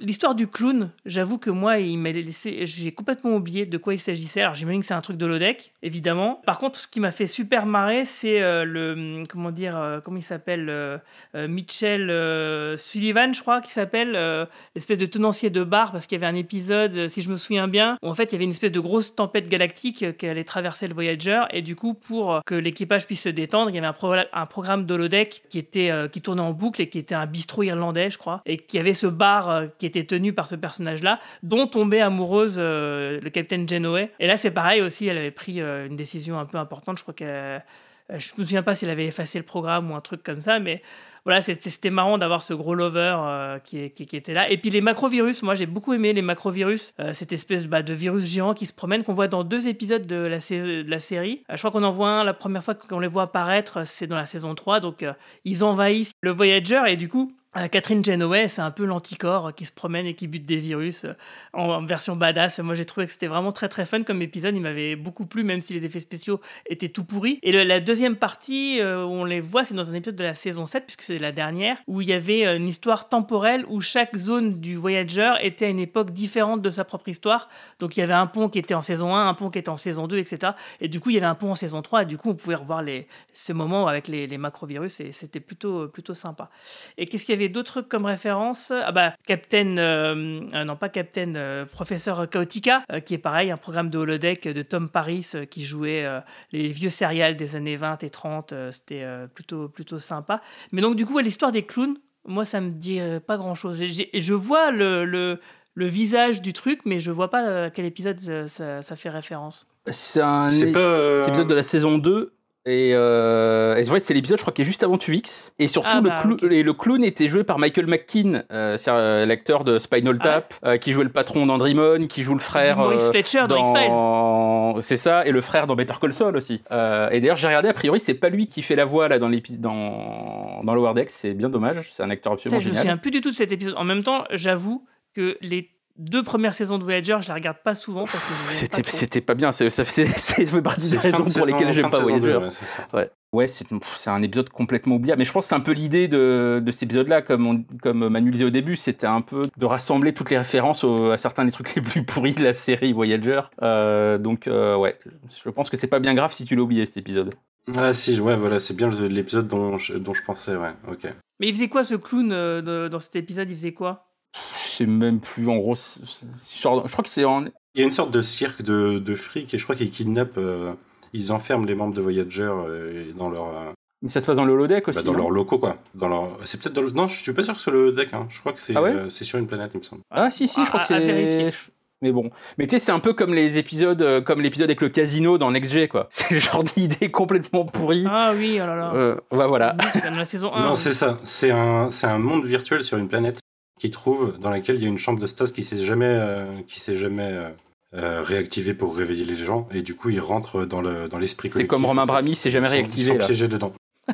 l'histoire du clown, j'avoue que moi, il m'a laissé, j'ai complètement oublié de quoi il s'agissait. Alors j'imagine que c'est un truc de l'ODEC, évidemment. Par contre, ce qui m'a fait super marrer, c'est euh, le, comment dire, euh, comment il s'appelle, euh, euh, Mitchell euh, Sullivan, je crois, qui s'appelle, euh, l'espèce de tenancier de bar, parce qu'il y avait un épisode, euh, si je me souviens bien, où en fait il y avait une espèce de grosse tempête galactique euh, qui allait traverser le Voyager, et du coup, pour euh, que l'équipage puisse se détendre, il y avait un, pro- un programme d'holodeck qui était euh, qui tournait en boucle et qui était un bistrot irlandais, je crois, et qui avait ce bar euh, qui était tenu par ce personnage-là, dont tombait amoureuse euh, le capitaine Genoway. Et là, c'est pareil aussi, elle avait pris euh, une décision un peu importante, je crois qu'elle je me souviens pas s'il avait effacé le programme ou un truc comme ça, mais voilà, c'était marrant d'avoir ce gros lover qui, était là. Et puis les macrovirus, moi j'ai beaucoup aimé les macrovirus, cette espèce bah, de virus géant qui se promène, qu'on voit dans deux épisodes de la, série. Je crois qu'on en voit un, la première fois qu'on les voit apparaître, c'est dans la saison 3, donc ils envahissent le Voyager et du coup... euh, Catherine Genoway, c'est un peu l'anticorps qui se promène et qui bute des virus euh, en, version badass. Moi, j'ai trouvé que c'était vraiment très très fun comme épisode. Il m'avait beaucoup plu, même si les effets spéciaux étaient tout pourris. Et la deuxième partie euh, on les voit, c'est dans un épisode de la saison 7, puisque c'est la dernière, où il y avait une histoire temporelle où chaque zone du Voyager était à une époque différente de sa propre histoire. Donc il y avait un pont qui était en saison 1, un pont qui était en saison 2, etc. Et du coup, il y avait un pont en saison 3, et du coup, on pouvait revoir les, ce moment avec les, les macrovirus, et c'était plutôt, plutôt sympa. Et qu'est-ce qu'il y avait d'autres comme référence Ah bah, Captain, euh, euh, non pas Captain, euh, Professeur Chaotica, euh, qui est pareil, un programme de holodeck de Tom Paris euh, qui jouait euh, les vieux serials des années 20 et 30. euh, C'était euh, plutôt, plutôt sympa. Mais donc, du coup, l'histoire des clowns, moi, ça me dit pas grand-chose. J'ai- Je vois le, le, le visage du truc, mais je vois pas à quel épisode ça, ça fait référence. C'est un euh, l'épisode de la saison 2. Et, euh, et c'est vrai, c'est l'épisode, je crois, qui est juste avant Tuvix. Et surtout, Ah le, bah, clou- ok. et le clown était joué par Michael McKean, euh, c'est euh, l'acteur de Spinal Ah Tap, euh, qui jouait le patron d'Andrimon, qui joue le frère. Maurice Fletcher dans dans... C'est ça, et le frère dans Better Call Saul aussi. Et d'ailleurs, j'ai regardé, a priori, c'est pas lui qui fait la voix là dans l'épisode dans, dans Lower Decks, c'est bien dommage, c'est un acteur Putain, absolument je me génial. souviens plus du tout de cet épisode. En même temps, j'avoue que les deux premières saisons de Voyager, je les regarde pas souvent parce que pas C'était, c'était pas bien, c'est- ça fait, partie des raisons de pour lesquelles j'aime pas Voyager. deux, ouais, c'est ça. Ouais, ouais c'est, c'est un épisode complètement oubliable. Mais je pense que c'est un peu l'idée de, de cet épisode-là, comme, on- comme Manu le disait au début, c'était un peu de rassembler toutes les références au- à certains des trucs les plus pourris de la série Voyager. Euh, donc, euh, ouais, je pense que c'est pas bien grave si tu l'as oublié cet épisode. Ah si, ouais, voilà, c'est bien l'épisode dont je, dont je pensais, ouais, ok. Mais il faisait quoi ce clown euh, de- dans cet épisode Il faisait quoi? Je sais même plus, en gros, sur- je crois que c'est en. Il y a une sorte de cirque de, de fric et je crois qu'ils kidnappent, euh, ils enferment les membres de Voyager euh, dans leur, euh, Mais ça se passe dans le holodeck aussi. bah, dans non leurs locaux quoi. Dans leur, c'est peut-être dans le... non, je suis pas sûr que c'est le deck, hein. Je crois que c'est, Ah ouais euh, c'est sur une planète, il me semble. Ah si si, je crois À- que c'est. Mais bon, mais tu sais, c'est un peu comme les épisodes, euh, comme l'épisode avec le casino dans Next G, quoi. C'est le genre d'idée complètement pourrie. Ah oui, oh là là. Euh, ouais, voilà. Dans la saison 1. non, oui. c'est ça. C'est un, c'est un monde virtuel sur une planète qu'ils trouvent dans laquelle il y a une chambre de Stas qui s'est jamais, euh, qui s'est jamais euh, euh, réactivée pour réveiller les gens et du coup ils rentrent dans le, dans l'esprit C'est comme Romain. Brami, c'est jamais Ils sont- réactivé, Ils sont là. piégés dedans.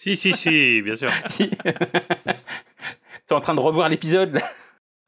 Si, si, si, bien sûr. Si. T'es en train de revoir l'épisode là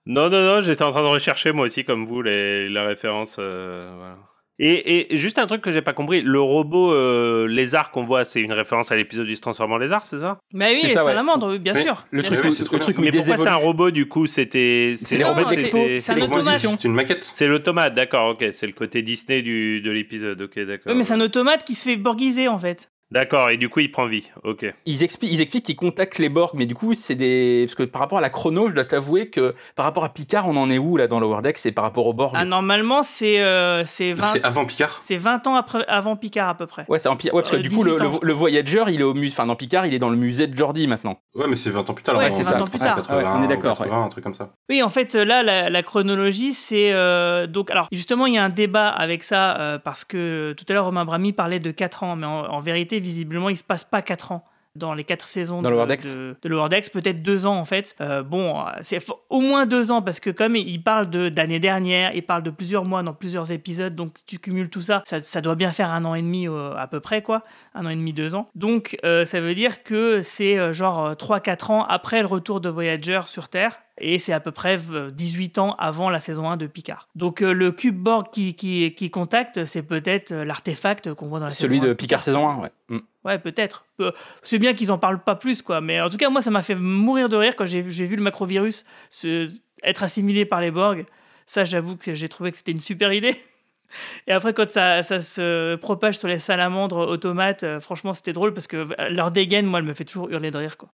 Non, non, non, j'étais en train de rechercher moi aussi, comme vous, les, références. euh, voilà. Et, et juste un truc que j'ai pas compris, le robot euh, lézard qu'on voit, c'est une référence à l'épisode du se transforme en lézard, c'est ça? Mais oui, C'est ça, ouais. salamandres, oui, bien sûr. Le Bien truc, sûr. où- c'est trop le truc Mais pourquoi c'est un robot du coup? C'était C'est les Non, robots c'est- c'est une maquette. C'est l'automate, d'accord, ok. C'est le côté Disney du, de l'épisode, ok, d'accord. Oui, mais c'est un automate qui se fait borguiser en fait. D'accord, et du coup, il prend vie. Ok. Ils expliquent, ils expliquent qu'ils contactent les Borg, mais du coup, c'est des. Parce que par rapport à la chrono, je dois t'avouer que par rapport à Picard, on en est où là dans Lower Decks et par rapport aux Borg? Ah, normalement, c'est euh, c'est 20, C'est avant Picard c'est 20 ans après, avant Picard à peu près. Ouais, c'est en Picard. Ouais, parce que Euh, du coup, le, 18 ans, le, Voyager, il est au musée. Enfin, dans Picard, il est dans le musée de Jordi maintenant. Ouais, mais c'est 20 ans plus tard. Ouais, c'est en 20 ans plus tard. 80, Ouais, on est d'accord, 80, un truc comme ça. Oui, en fait, là, la, la chronologie, c'est euh, donc. Alors, justement, il y a un débat avec ça euh, parce que tout à l'heure, Romain Brami parlait de 4 ans, mais en, en vérité, visiblement, il se passe pas 4 ans dans les 4 saisons Dans de, de, de Lower Decks, peut-être 2 ans en fait. Euh, bon, c'est f- au moins 2 ans parce que comme il parle de d'année dernière, il parle de plusieurs mois dans plusieurs épisodes, donc tu cumules tout ça, ça, ça doit bien faire un an et demi euh, à peu près, quoi. Un an et demi, deux ans. Donc, euh, ça veut dire que c'est euh, genre 3-4 ans après le retour de Voyager sur Terre. Et c'est à peu près euh, 18 ans avant la saison 1 de Picard. Donc euh, le cube Borg qui, qui, qui contacte, c'est peut-être euh, l'artefact qu'on voit dans la Celui saison 1 de Picard saison 1, ouais. Mm. Ouais, peut-être. Euh, C'est bien qu'ils en parlent pas plus, quoi. Mais en tout cas, moi, ça m'a fait mourir de rire quand j'ai vu, le macrovirus se, être assimilé par les Borg. Ça, j'avoue que j'ai trouvé que c'était une super idée. Et après, quand ça, ça se propage sur les salamandres automates, euh, franchement, c'était drôle parce que euh, leur dégaine, moi, elle me fait toujours hurler de rire, quoi.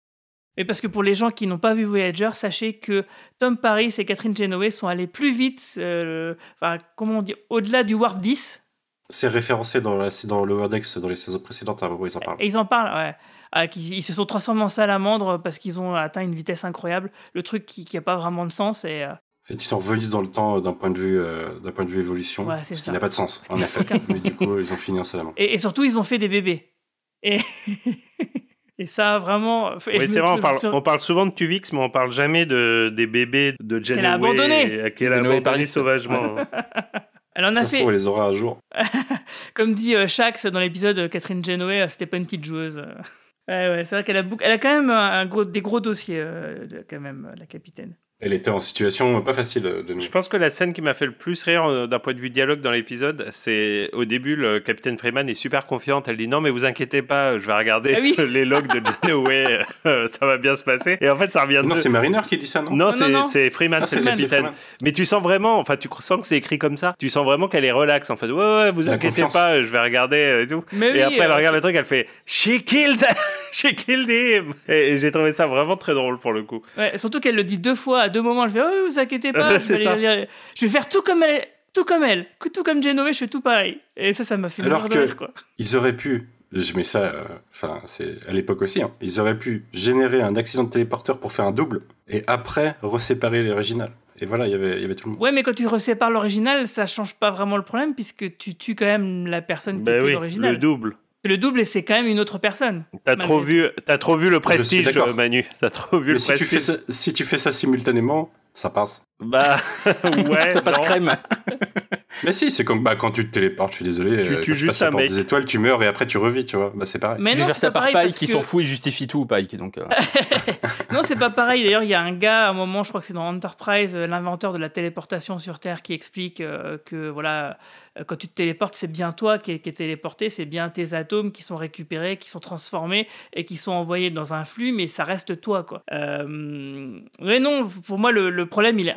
Et parce que pour les gens qui n'ont pas vu Voyager, sachez que Tom Paris et Catherine Genoway sont allés plus vite, euh, enfin, comment on dit, au-delà du Warp 10. C'est référencé dans, la, dans Lower Decks, dans les saisons précédentes, à un moment, ils en parlent. Et ils en parlent, ouais. Ah, ils se sont transformés en salamandres parce qu'ils ont atteint une vitesse incroyable. Le truc qui n'a pas vraiment de sens. Et, euh, En fait, ils sont revenus dans le temps euh, d'un point de vue, euh, d'un point de vue évolution, Ouais, ce qui ça. n'a pas de sens, en effet. Mais du coup, ils ont fini en salamandre. et, et surtout, ils ont fait des bébés. Et, et ça, vraiment. Oui, c'est vrai, on trouve parle, sur- on parle souvent de Tuvix, mais on parle jamais de, des bébés de Janeway. Qu'elle a abandonné. et- Qu'elle a Janeway abandonné Paris. sauvagement. Elle en a Ça se fait. trouve, elle les aura un jour. Comme dit euh, Shax dans l'épisode, euh, Catherine euh, c'était pas une petite joueuse. euh. Ouais, ouais, c'est vrai qu'elle a, elle a quand même un, un gros, des gros dossiers, euh, quand même, euh, la capitaine. Elle était en situation pas facile, euh, Jenny. Je pense que la scène qui m'a fait le plus rire euh, d'un point de vue dialogue dans l'épisode, c'est au début, le capitaine Freeman est super confiante. Elle dit non, mais vous inquiétez pas, je vais regarder Ah oui. les logs de Janeway, euh, ça va bien se passer. Et en fait, ça revient Non, de. c'est Mariner qui dit ça, non Non, Non, c'est Freeman, c'est le capitaine. Freeman. Mais tu sens vraiment, enfin, tu sens que c'est écrit comme ça. Tu sens vraiment qu'elle est relax. En fait, ouais, ouais, vous La inquiétez confiance. pas, je vais regarder euh, et tout. Mais et oui, après, elle euh, regarde le truc, elle fait She kills, she killed him. Et, et j'ai trouvé ça vraiment très drôle pour le coup. Ouais, surtout qu'elle le dit deux fois à deux moments. Elle fait Oh, vous inquiétez pas, je vais, ça. aller- aller- je vais faire tout comme elle, tout comme elle, tout comme je fais tout pareil. Et ça, ça m'a fait Alors de que- rire, quoi. Ils auraient pu, je mets ça, euh, enfin, c'est à l'époque aussi, hein, ils auraient pu générer un accident de téléporteur pour faire un double et après reséparer l'original. Et voilà, il y avait, il y avait tout le monde. Ouais, mais quand tu resépares l'original, ça change pas vraiment le problème puisque tu tues quand même la personne qui Ben était oui, l'original. le double. Le double, c'est quand même une autre personne. T'as trop vu, t'as trop vu le prestige, Manu. T'as trop vu Mais le si tu, prestige. fais ça, si tu fais ça simultanément, ça passe. Bah ouais. ça passe non. crème. Mais si, c'est comme bah, quand tu te téléportes, je suis désolé, Tu euh, tu juste un mec. des étoiles, tu meurs et après tu revis, tu vois. Bah c'est pareil. Mais vais non, faire c'est ça pas par pareil Pike parce qui que- s'en fout et justifie tout, Pike. Donc, euh, Non, c'est pas pareil. D'ailleurs, il y a un gars, à un moment, je crois que c'est dans Enterprise, euh, l'inventeur de la téléportation sur Terre, qui explique euh, que voilà, quand tu te téléportes, c'est bien toi qui es, qui es téléporté, c'est bien tes atomes qui sont récupérés, qui sont transformés et qui sont envoyés dans un flux, mais ça reste toi, quoi. Euh... Ouais, non, pour moi, le, le problème, il est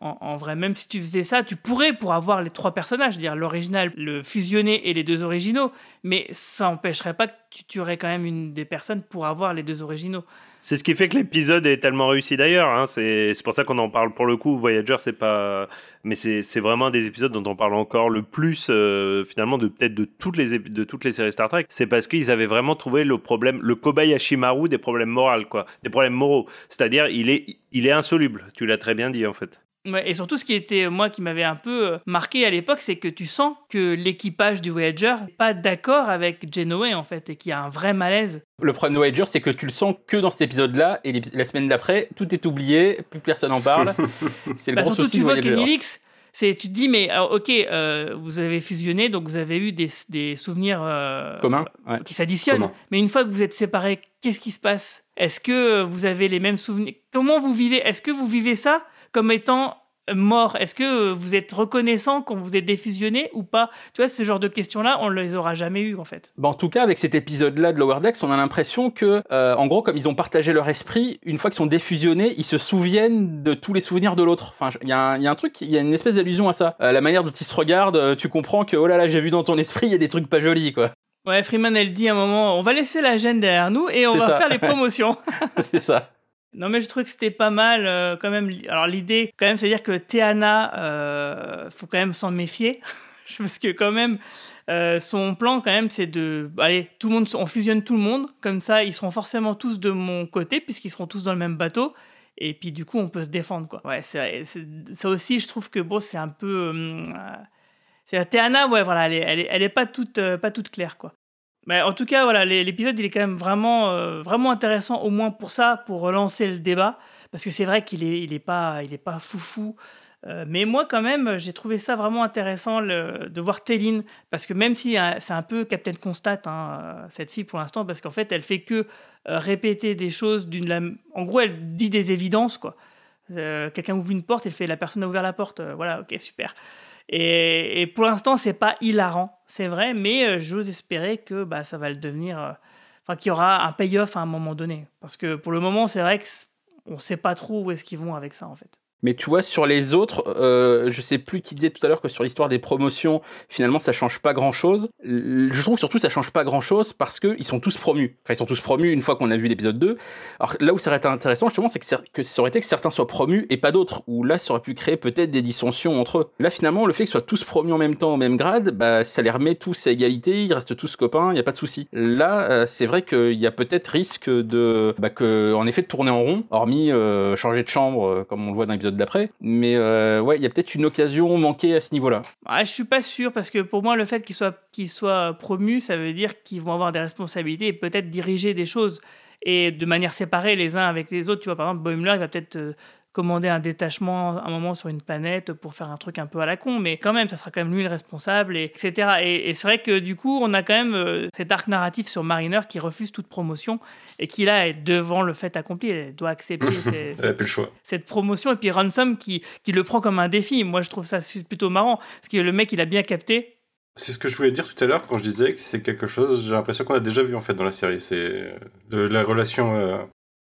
en vrai, même si tu faisais ça, tu pourrais pour avoir les trois personnages, dire l'original, le fusionné et les deux originaux, mais ça n'empêcherait pas que tu tuerais quand même une des personnes pour avoir les deux originaux. C'est ce qui fait que l'épisode est tellement réussi d'ailleurs. Hein. C'est pour ça qu'on en parle pour le coup. Voyager, c'est pas. Mais c'est vraiment un des épisodes dont on parle encore le plus, euh, finalement, de peut-être de, toutes les de toutes les séries Star Trek. C'est parce qu'ils avaient vraiment trouvé le problème, le Kobayashi Maru des problèmes moraux, quoi. Des problèmes moraux. C'est-à-dire, il est, il est insoluble. Tu l'as très bien dit, en fait. Ouais, et surtout, ce qui était, euh, moi, qui m'avait un peu euh, marqué à l'époque, c'est que tu sens que l'équipage du Voyager n'est pas d'accord avec Genoway, en fait, et qu'il y a un vrai malaise. Le problème de Voyager, c'est que tu le sens que dans cet épisode-là, et la semaine d'après, tout est oublié, plus personne en parle. c'est le Bah, gros surtout, souci tu de vois Voyager. qu'Enilix, c'est, tu te dis, mais alors, ok, euh, vous avez fusionné, donc vous avez eu des, des souvenirs euh, Commun, ouais. qui s'additionnent. Mais une fois que vous êtes séparés, qu'est-ce qui se passe? Est-ce que vous avez les mêmes souvenirs? Comment vous vivez? Est-ce que vous vivez ça? Comme étant euh, mort Est-ce que euh, vous êtes reconnaissant quand vous êtes défusionné ou pas? Tu vois, ce genre de questions-là, on ne les aura jamais eues, en fait. Bah, en tout cas, avec cet épisode-là de Lower Decks, on a l'impression que, euh, en gros, comme ils ont partagé leur esprit, une fois qu'ils sont défusionnés, ils se souviennent de tous les souvenirs de l'autre. Enfin, il y, a un- il y a un truc, il y a une espèce d'allusion à ça. Euh, la manière dont ils se regardent, tu comprends que, oh là là, j'ai vu dans ton esprit, il y a des trucs pas jolis, quoi. Ouais, Freeman, elle dit à un moment, on va laisser la gêne derrière nous et on va ça. faire les promotions. c'est ça. Non, mais je trouve que c'était pas mal euh, quand même. Alors l'idée, quand même, c'est dire que Théana, euh, faut quand même s'en méfier parce que quand même, euh, son plan quand même, c'est de, allez, tout le monde, on fusionne tout le monde, comme ça, ils seront forcément tous de mon côté puisqu'ils seront tous dans le même bateau. Et puis du coup, on peut se défendre, quoi. Ouais, ça aussi, je trouve que bon, c'est un peu. euh, c'est Théana, ouais, voilà, elle est, elle est, pas toute, pas toute claire, quoi. En tout cas, voilà, l'é- l'épisode, il est quand même vraiment, euh, vraiment intéressant, au moins pour ça, pour relancer le débat, parce que c'est vrai qu'il est, il est pas, pas foufou. Euh, mais moi, quand même, j'ai trouvé ça vraiment intéressant de voir Téline, parce que même si euh, c'est un peu Captain Constate, hein, cette fille pour l'instant, parce qu'en fait, elle fait que euh, répéter des choses d'une. En gros, elle dit des évidences, quoi. Quelqu'un ouvre une porte, elle fait la personne a ouvert la porte. voilà, ok, super. Et, et pour l'instant, c'est pas hilarant, c'est vrai, mais euh, j'ose espérer que bah, ça va le devenir. euh, Enfin, qu'il y aura un payoff à un moment donné. Parce que pour le moment, c'est vrai qu'on sait pas trop où est-ce qu'ils vont avec ça, en fait. Mais tu vois, sur les autres, euh, je sais plus qui disait tout à l'heure que sur l'histoire des promotions, finalement, ça change pas grand-chose. L- Je trouve surtout ça change pas grand-chose parce que ils sont tous promus. Enfin, ils sont tous promus une fois qu'on a vu l'épisode 2. Alors là où ça aurait été intéressant, justement, c'est que, que ça aurait été que certains soient promus et pas d'autres. Où là, ça aurait pu créer peut-être des dissensions entre eux. Là, finalement, le fait qu'ils soient tous promus en même temps, au même grade, bah, ça les remet tous à égalité, ils restent tous copains, il y a pas de souci. Là, euh, c'est vrai qu'il y a peut-être risque de, bah, que, en effet, de tourner en rond, hormis euh, changer de chambre, euh, comme on le voit dans l'épisode d'après. Mais euh, ouais, il y a peut-être une occasion manquée à ce niveau-là. Ah, je suis pas sûr parce que pour moi, le fait qu'ils soient, promus, ça veut dire qu'ils vont avoir des responsabilités et peut-être diriger des choses et de manière séparée les uns avec les autres. Tu vois, par exemple, Boimler, il va peut-être euh, commander un détachement un moment sur une planète pour faire un truc un peu à la con, mais quand même, ça sera quand même lui le responsable, et, etc. Et, et c'est vrai que du coup, on a quand même euh, cet arc narratif sur Mariner qui refuse toute promotion et qui là est devant le fait accompli. Elle doit accepter ses- le choix. cette promotion et puis Ransom qui, qui le prend comme un défi. Moi, je trouve ça plutôt marrant parce que le mec, il a bien capté. C'est ce que je voulais dire tout à l'heure quand je disais que c'est quelque chose, j'ai l'impression qu'on a déjà vu en fait dans la série. C'est euh, de la relation euh,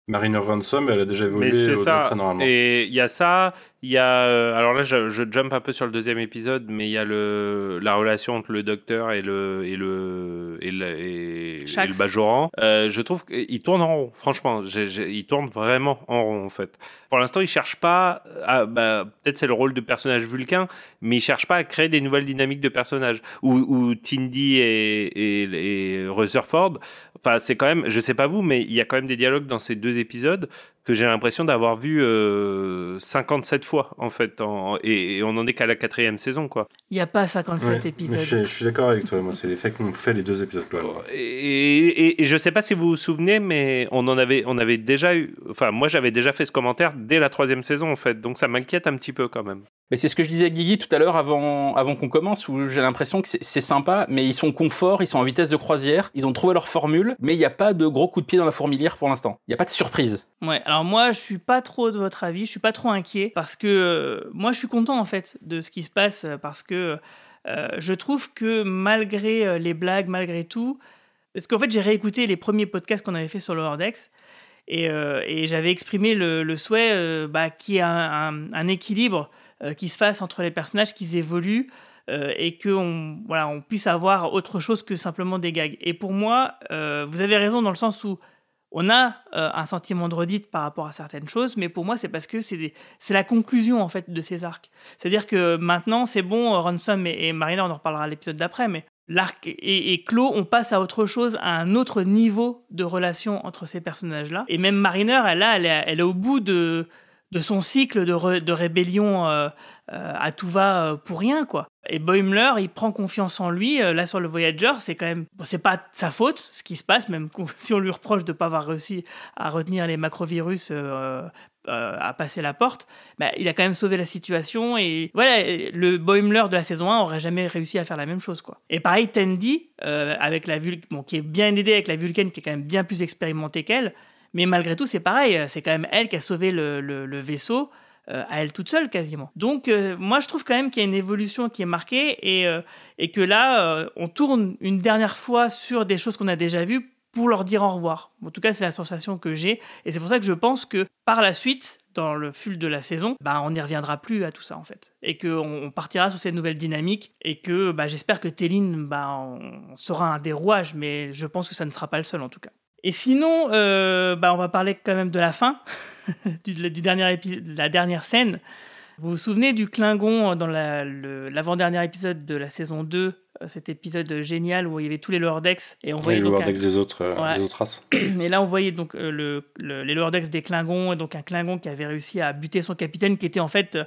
Mariner Ransom, elle a déjà évolué Mais c'est au-delà ça. de ça normalement. Et il y a ça, il y a. euh, alors là, je, je jump un peu sur le deuxième épisode, mais il y a le, la relation entre le docteur et le. et le. et le, et- le Bajoran. Euh, je trouve qu'il tourne en rond, franchement. J'ai- j'ai- il tourne vraiment en rond, en fait. Pour l'instant, il cherche pas. À, bah, Peut-être c'est le rôle de personnage vulcain, mais il cherche pas à créer des nouvelles dynamiques de personnages. Ou, ou Tindy et, et, et Rutherford. Enfin, c'est quand même. Je sais pas vous, mais il y a quand même des dialogues dans ces deux épisodes que j'ai l'impression d'avoir vu euh, 57 fois en fait en- et, et on en est qu'à la quatrième saison quoi Il n'y a pas 57 Ouais, mais épisodes. je, je suis d'accord avec toi, moi c'est l'effet qu'ont fait les deux épisodes. Quoi. et, et, et je sais pas si vous vous souvenez mais on en avait on avait déjà eu enfin moi j'avais déjà fait ce commentaire dès la troisième saison en fait donc ça m'inquiète un petit peu quand même Mais c'est ce que je disais à Guigui tout à l'heure avant, avant qu'on commence, où j'ai l'impression que c'est- c'est sympa, mais ils sont confort, ils sont en vitesse de croisière, ils ont trouvé leur formule, mais il n'y a pas de gros coup de pied dans la fourmilière pour l'instant. Il n'y a pas de surprise. Ouais, alors moi, je suis pas trop de votre avis, je suis pas trop inquiet parce que euh, moi, je suis content en fait de ce qui se passe euh, parce que euh, je trouve que malgré les blagues, malgré tout, parce qu'en fait, j'ai réécouté les premiers podcasts qu'on avait fait sur le Hordex et, j'avais exprimé le, souhait bah, qu'il y ait un, équilibre qui se fasse entre les personnages, qu'ils évoluent. et qu'on on puisse avoir autre chose que simplement des gags. Et pour moi, vous avez raison dans le sens où on a euh, un sentiment de redite par rapport à certaines choses, mais pour moi, c'est parce que c'est la conclusion en fait de ces arcs. C'est-à-dire que maintenant, c'est bon, euh, Ransom et, Mariner, on en reparlera à l'épisode d'après, mais l'arc est, clos, on passe à autre chose, à un autre niveau de relation entre ces personnages-là. Et même Mariner, elle, là, elle est au bout de, de son cycle de, de rébellion euh, euh, à tout va euh, pour rien, quoi. Et Boimler, il prend confiance en lui. là, sur le Voyager, c'est quand même, c'est pas sa faute ce qui se passe, même si on lui reproche de pas avoir réussi à retenir les macrovirus. à passer la porte, bah, il a quand même sauvé la situation et voilà, le Boimler de la saison 1 aurait jamais réussi à faire la même chose quoi. Et pareil, Tandy, avec la Vul- bon, qui est bien aidée avec la Vulcaine qui est quand même bien plus expérimentée qu'elle, mais malgré tout c'est pareil, c'est quand même elle qui a sauvé le, vaisseau euh, à elle toute seule quasiment. Donc euh, moi je trouve quand même qu'il y a une évolution qui est marquée et, euh, que là euh, on tourne une dernière fois sur des choses qu'on a déjà vues pour leur dire au revoir. En tout cas, c'est la sensation que j'ai. Et c'est pour ça que je pense que par la suite, dans le fil de la saison, bah, on n'y reviendra plus à tout ça en fait. Et qu'on partira sur cette nouvelle dynamique. Et que bah, j'espère que Téline bah, on sera un des rouages, mais je pense que ça ne sera pas le seul en tout cas. Et sinon, euh, bah, on va parler quand même de la fin, du, du dernier épisode, de la dernière scène. Vous vous souvenez du Klingon dans la- l'avant-dernier épisode de la saison 2 euh, cet épisode génial où il y avait tous les Lower Decks et on voyait le donc Lower un- Decks des autres, euh, des autres races. et là, on voyait donc le, le- les Lower Decks des Klingons, et donc un Klingon qui avait réussi à buter son capitaine, qui était en fait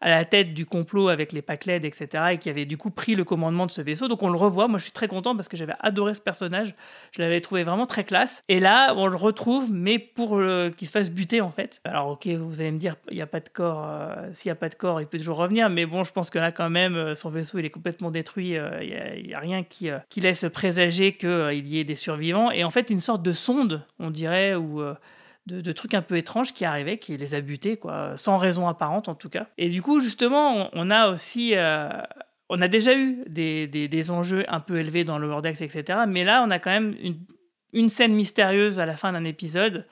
à la tête du complot avec les Pacled, etc., et qui avait du coup pris le commandement de ce vaisseau. Donc on le revoit. Moi, je suis très content parce que j'avais adoré ce personnage. Je l'avais trouvé vraiment très classe. Et là, on le retrouve, mais pour euh, qu'il se fasse buter en fait. Alors, ok, vous allez me dire, il n'y a pas de corps. euh, S'il n'y a pas de corps, il peut toujours revenir. Mais bon, je pense que là, quand même, euh, son vaisseau, il est complètement détruit. Il n'y a, rien qui, qui laisse présager qu'il y ait des survivants. Et en fait, une sorte de sonde, on dirait, euh, de, trucs un peu étranges qui arrivaient, qui les a butés, quoi, sans raison apparente en tout cas. Et du coup, justement, on, a aussi. euh, on a déjà eu des, des- enjeux un peu élevés dans le Wordex, etc. Mais là, on a quand même une, scène mystérieuse à la fin d'un épisode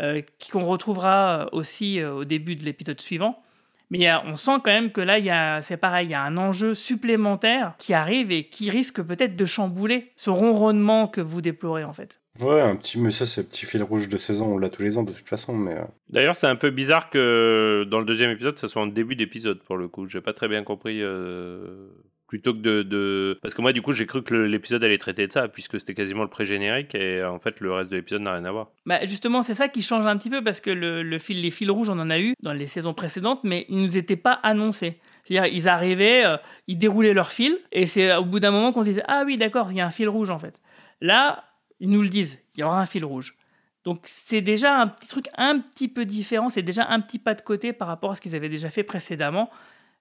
euh, qu'on retrouvera aussi euh, au début de l'épisode suivant. Mais on sent quand même que là, c'est pareil, il y a un enjeu supplémentaire qui arrive et qui risque peut-être de chambouler ce ronronnement que vous déplorez en fait. Ouais, un petit, mais ça, c'est le petit fil rouge de saison, on l'a tous les ans de toute façon, mais. euh, D'ailleurs, c'est un peu bizarre que dans le deuxième épisode, ça soit en début d'épisode pour le coup. J'ai pas très bien compris. euh, Plutôt que de, de- Parce que moi, du coup, j'ai cru que l'épisode allait traiter de ça, puisque c'était quasiment le pré-générique, et en fait, le reste de l'épisode n'a rien à voir. Bah justement, c'est ça qui change un petit peu parce que le, le fil, les fils rouges, on en a eu dans les saisons précédentes, mais ils nous étaient pas annoncés. C'est-à-dire, ils arrivaient, euh, ils déroulaient leur fil, et c'est au bout d'un moment qu'on se disait Ah oui, d'accord, il y a un fil rouge en fait. Là, ils nous le disent, il y aura un fil rouge. Donc c'est déjà un petit truc un petit peu différent, c'est déjà un petit pas de côté par rapport à ce qu'ils avaient déjà fait précédemment.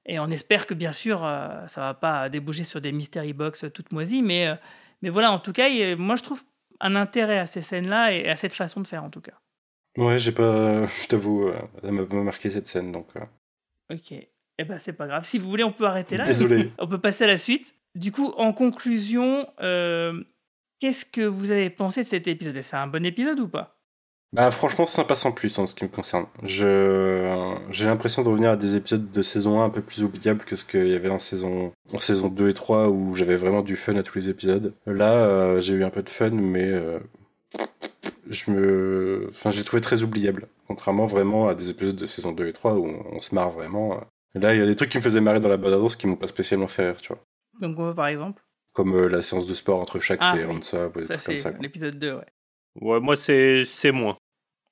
Et on espère que bien sûr, euh, ça va pas déboucher sur des mystery box toutes moisies, mais, euh, mais voilà, en tout cas, il moi je trouve un intérêt à ces scènes-là et à cette façon de faire en tout cas. Ouais, j'ai pas. Je t'avoue, euh, elle m'a pas marqué cette scène, donc. euh, Ok. Eh ben c'est pas grave. Si vous voulez, on peut arrêter là. Désolé. on peut passer à la suite. Du coup, en conclusion, euh, qu'est-ce que vous avez pensé de cet épisode? C'est un bon épisode ou pas? Bah franchement sympa sans plus en ce qui me concerne. Je j'ai l'impression de revenir à des épisodes de saison 1 un peu plus oubliables que ce qu'il y avait en saison en saison 2 et 3 où j'avais vraiment du fun à tous les épisodes. Là, euh, j'ai eu un peu de fun mais euh, je me enfin j'ai trouvé très oubliable contrairement vraiment à des épisodes de saison 2 et 3 où on, on se marre vraiment. Là, il y a des trucs qui me faisaient marrer dans la bande annonce qui m'ont pas spécialement fait rire, tu vois. Donc, par exemple? Comme euh, la séance de sport entre Shax Ah, et oui. Ransom ou des Ça, trucs comme c'est ça. quoi. l'épisode 2, ouais. Ouais, moi, c'est c'est moins.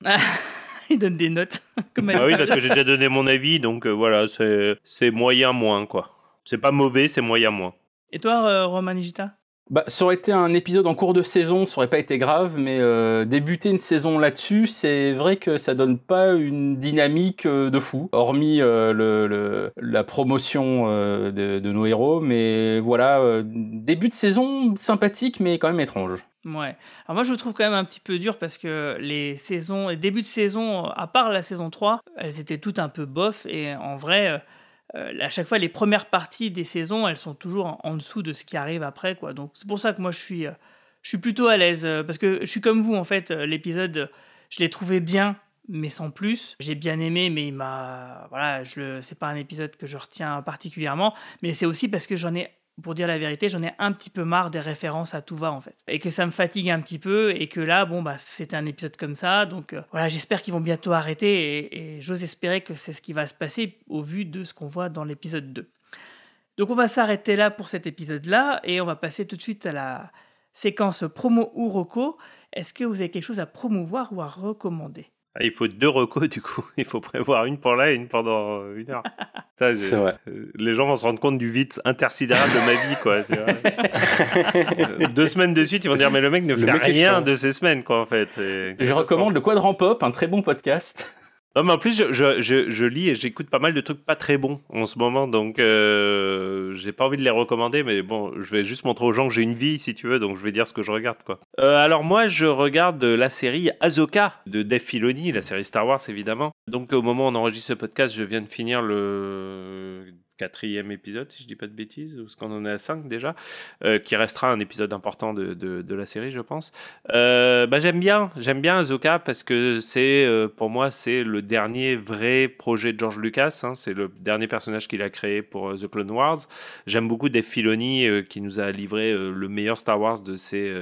Il donne des notes. Comme Ah oui, parce que j'ai déjà donné mon avis, donc euh, voilà, c'est c'est moyen moins, quoi. C'est pas mauvais, c'est moyen moins. Et toi, euh, Roman Nigita? Bah, ça aurait été un épisode en cours de saison, ça aurait pas été grave, mais euh, débuter une saison là-dessus, c'est vrai que ça donne pas une dynamique euh, de fou, hormis euh, la promotion de, nos héros, mais voilà, début de saison sympathique, mais quand même étrange. Ouais. Alors moi, je trouve quand même un petit peu dur parce que les saisons, les débuts de saison, à part la saison 3, elles étaient toutes un peu bof. Et en vrai, euh, à chaque fois, les premières parties des saisons, elles sont toujours en, dessous de ce qui arrive après. Quoi. Donc c'est pour ça que moi, je suis, euh, je suis plutôt à l'aise. euh, Parce que je suis comme vous, en fait. L'épisode, je l'ai trouvé bien, mais sans plus. J'ai bien aimé, mais il m'a... Voilà, c'est pas un épisode que je retiens particulièrement. Mais c'est aussi parce que j'en ai pour dire la vérité, j'en ai un petit peu marre des références à tout va en fait. Et que ça me fatigue un petit peu et que là, bon, bah, c'était un épisode comme ça. Donc euh, voilà, j'espère qu'ils vont bientôt arrêter et, j'ose espérer que c'est ce qui va se passer au vu de ce qu'on voit dans l'épisode 2. Donc on va s'arrêter là pour cet épisode-là et on va passer tout de suite à la séquence promo ou reco. Est-ce que vous avez quelque chose à promouvoir ou à recommander? Il faut deux recos, du coup. Il faut prévoir une pour là et une pendant euh, une heure. Ça, j'ai- C'est vrai. euh, Les gens vont se rendre compte du vide intersidéral de ma vie, quoi. tu vois. Deux semaines de suite, ils vont dire, mais le mec ne Le fait mec rien de ces semaines, quoi, en fait. Et- Je recommande le Quadrant Pop, un très bon podcast. Non, mais en plus, je, je, je, lis et j'écoute pas mal de trucs pas très bons en ce moment, donc euh, j'ai pas envie de les recommander, mais bon, je vais juste montrer aux gens que j'ai une vie, si tu veux, donc je vais dire ce que je regarde, quoi. Euh, alors moi, je regarde la série Ahsoka de Dave Filoni, la série Star Wars, évidemment. Donc au moment où on enregistre ce podcast, je viens de finir le quatrième épisode, si je dis pas de bêtises, parce qu'on en est à 5 déjà, euh, qui restera un épisode important de, la série, je pense. Euh, bah, j'aime bien, j'aime bien Ahsoka parce que c'est, euh, pour moi, c'est le dernier vrai projet de George Lucas. Hein, c'est le dernier personnage qu'il a créé pour The Clone Wars. J'aime beaucoup Dave Filoni qui nous a livré le meilleur Star Wars de ses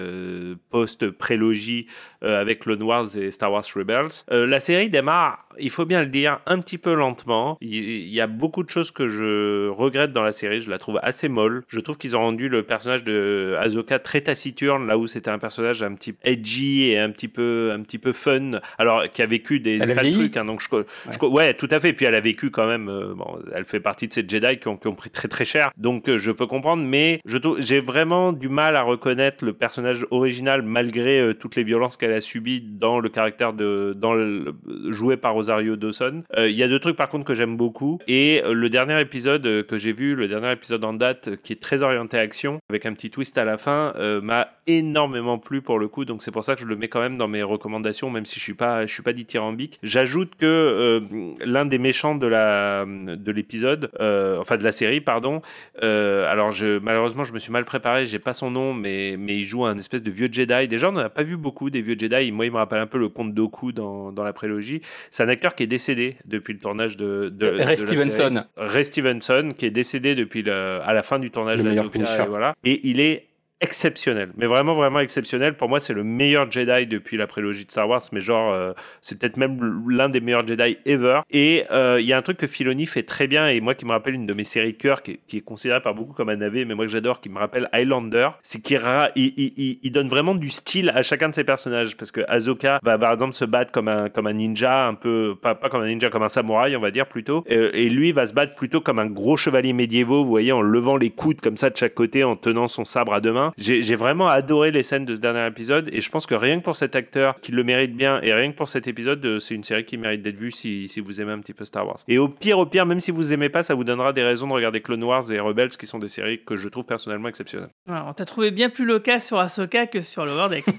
post-prélogies avec Clone Wars et Star Wars Rebels. La série démarre, il faut bien le dire, un petit peu lentement. Il, y a beaucoup de choses que je regrette dans la série. Je la trouve assez molle. Je trouve qu'ils ont rendu le personnage de Ahsoka très taciturne, là où c'était un personnage un petit edgy et un petit peu, un petit peu fun. Alors, qui a vécu des Elle sales trucs, hein, donc je, je- ouais, tout à fait. Puis elle a vécu quand même. euh, bon, elle fait partie de ces Jedi qui ont, qui ont pris très très cher, donc euh, je peux comprendre. Mais je j'ai vraiment du mal à reconnaître le personnage original malgré euh, toutes les violences qu'elle a subies dans le caractère de dans le, joué par Dawson. Euh, Il y a deux trucs par contre que j'aime beaucoup et euh, le dernier épisode euh, que j'ai vu, le dernier épisode en date qui est très orienté action avec un petit twist à la fin, m'a énormément plu pour le coup. Donc c'est pour ça que je le mets quand même dans mes recommandations, même si je suis pas je suis pas dithyrambique. J'ajoute que l'un des méchants de la de l'épisode, enfin de la série, pardon. alors je malheureusement je me suis mal préparé, j'ai pas son nom, mais mais il joue un espèce de vieux Jedi. Déjà on n'en a pas vu beaucoup des vieux Jedi. Moi il me rappelle un peu le comte Doku dans dans la prélogie. C'est un acteur qui est décédé depuis le tournage de, de, Ray de la Stevenson. série. Ray Stevenson qui est décédé depuis le, à la fin du tournage Le de et voilà. Et il est exceptionnel, mais vraiment vraiment exceptionnel. Pour moi, c'est le meilleur Jedi depuis la prélogie de Star Wars, mais genre euh, c'est peut-être même l'un des meilleurs Jedi ever. Et euh, il y a un truc que Filoni fait très bien et moi qui me rappelle une de mes séries cœur qui, est- considérée par beaucoup comme un AV, mais moi que j'adore, qui me rappelle Highlander, c'est qu'il il, donne vraiment du style à chacun de ses personnages parce que Ahsoka va par exemple se battre comme un comme un ninja, un peu pas, pas comme un ninja, comme un samouraï, on va dire plutôt, Euh, et lui va se battre plutôt comme un gros chevalier médiévaux, vous voyez, en levant les coudes comme ça de chaque côté, en tenant son sabre à deux mains. J'ai j'ai vraiment adoré les scènes de ce dernier épisode et je pense que rien que pour cet acteur qui le mérite bien et rien que pour cet épisode, euh, c'est une série qui mérite d'être vue si, si vous aimez un petit peu Star Wars. Et au pire, au pire, même si vous aimez pas, ça vous donnera des raisons de regarder Clone Wars et Rebels qui sont des séries que je trouve personnellement exceptionnelles. On t'a trouvé bien plus loquace sur Ahsoka que sur le World X.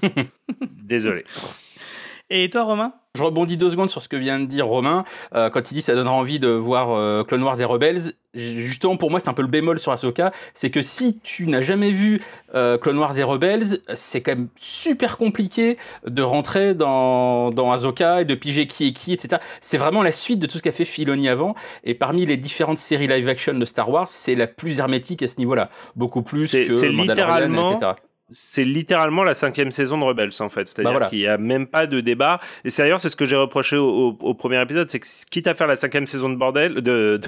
Désolé. Et toi, Romain? Je rebondis deux secondes sur ce que vient de dire Romain euh, quand il dit ça donnera envie de voir euh, Clone Wars et Rebels. Justement, pour moi, c'est un peu le bémol sur Ahsoka, c'est que si tu n'as jamais vu euh, Clone Wars et Rebels, c'est quand même super compliqué de rentrer dans dans Ahsoka et de piger qui est qui, etc. C'est vraiment la suite de tout ce qu'a fait Filoni avant. Et parmi les différentes séries live action de Star Wars, c'est la plus hermétique à ce niveau-là, beaucoup plus que Mandalorian, littéralement, etc. c'est littéralement la cinquième saison de Rebels en fait. C'est-à-dire Bah voilà. qu'il n'y a même pas de débat. Et c'est d'ailleurs c'est ce que j'ai reproché au, au- au premier épisode, c'est que quitte à faire la cinquième saison de bordel, de,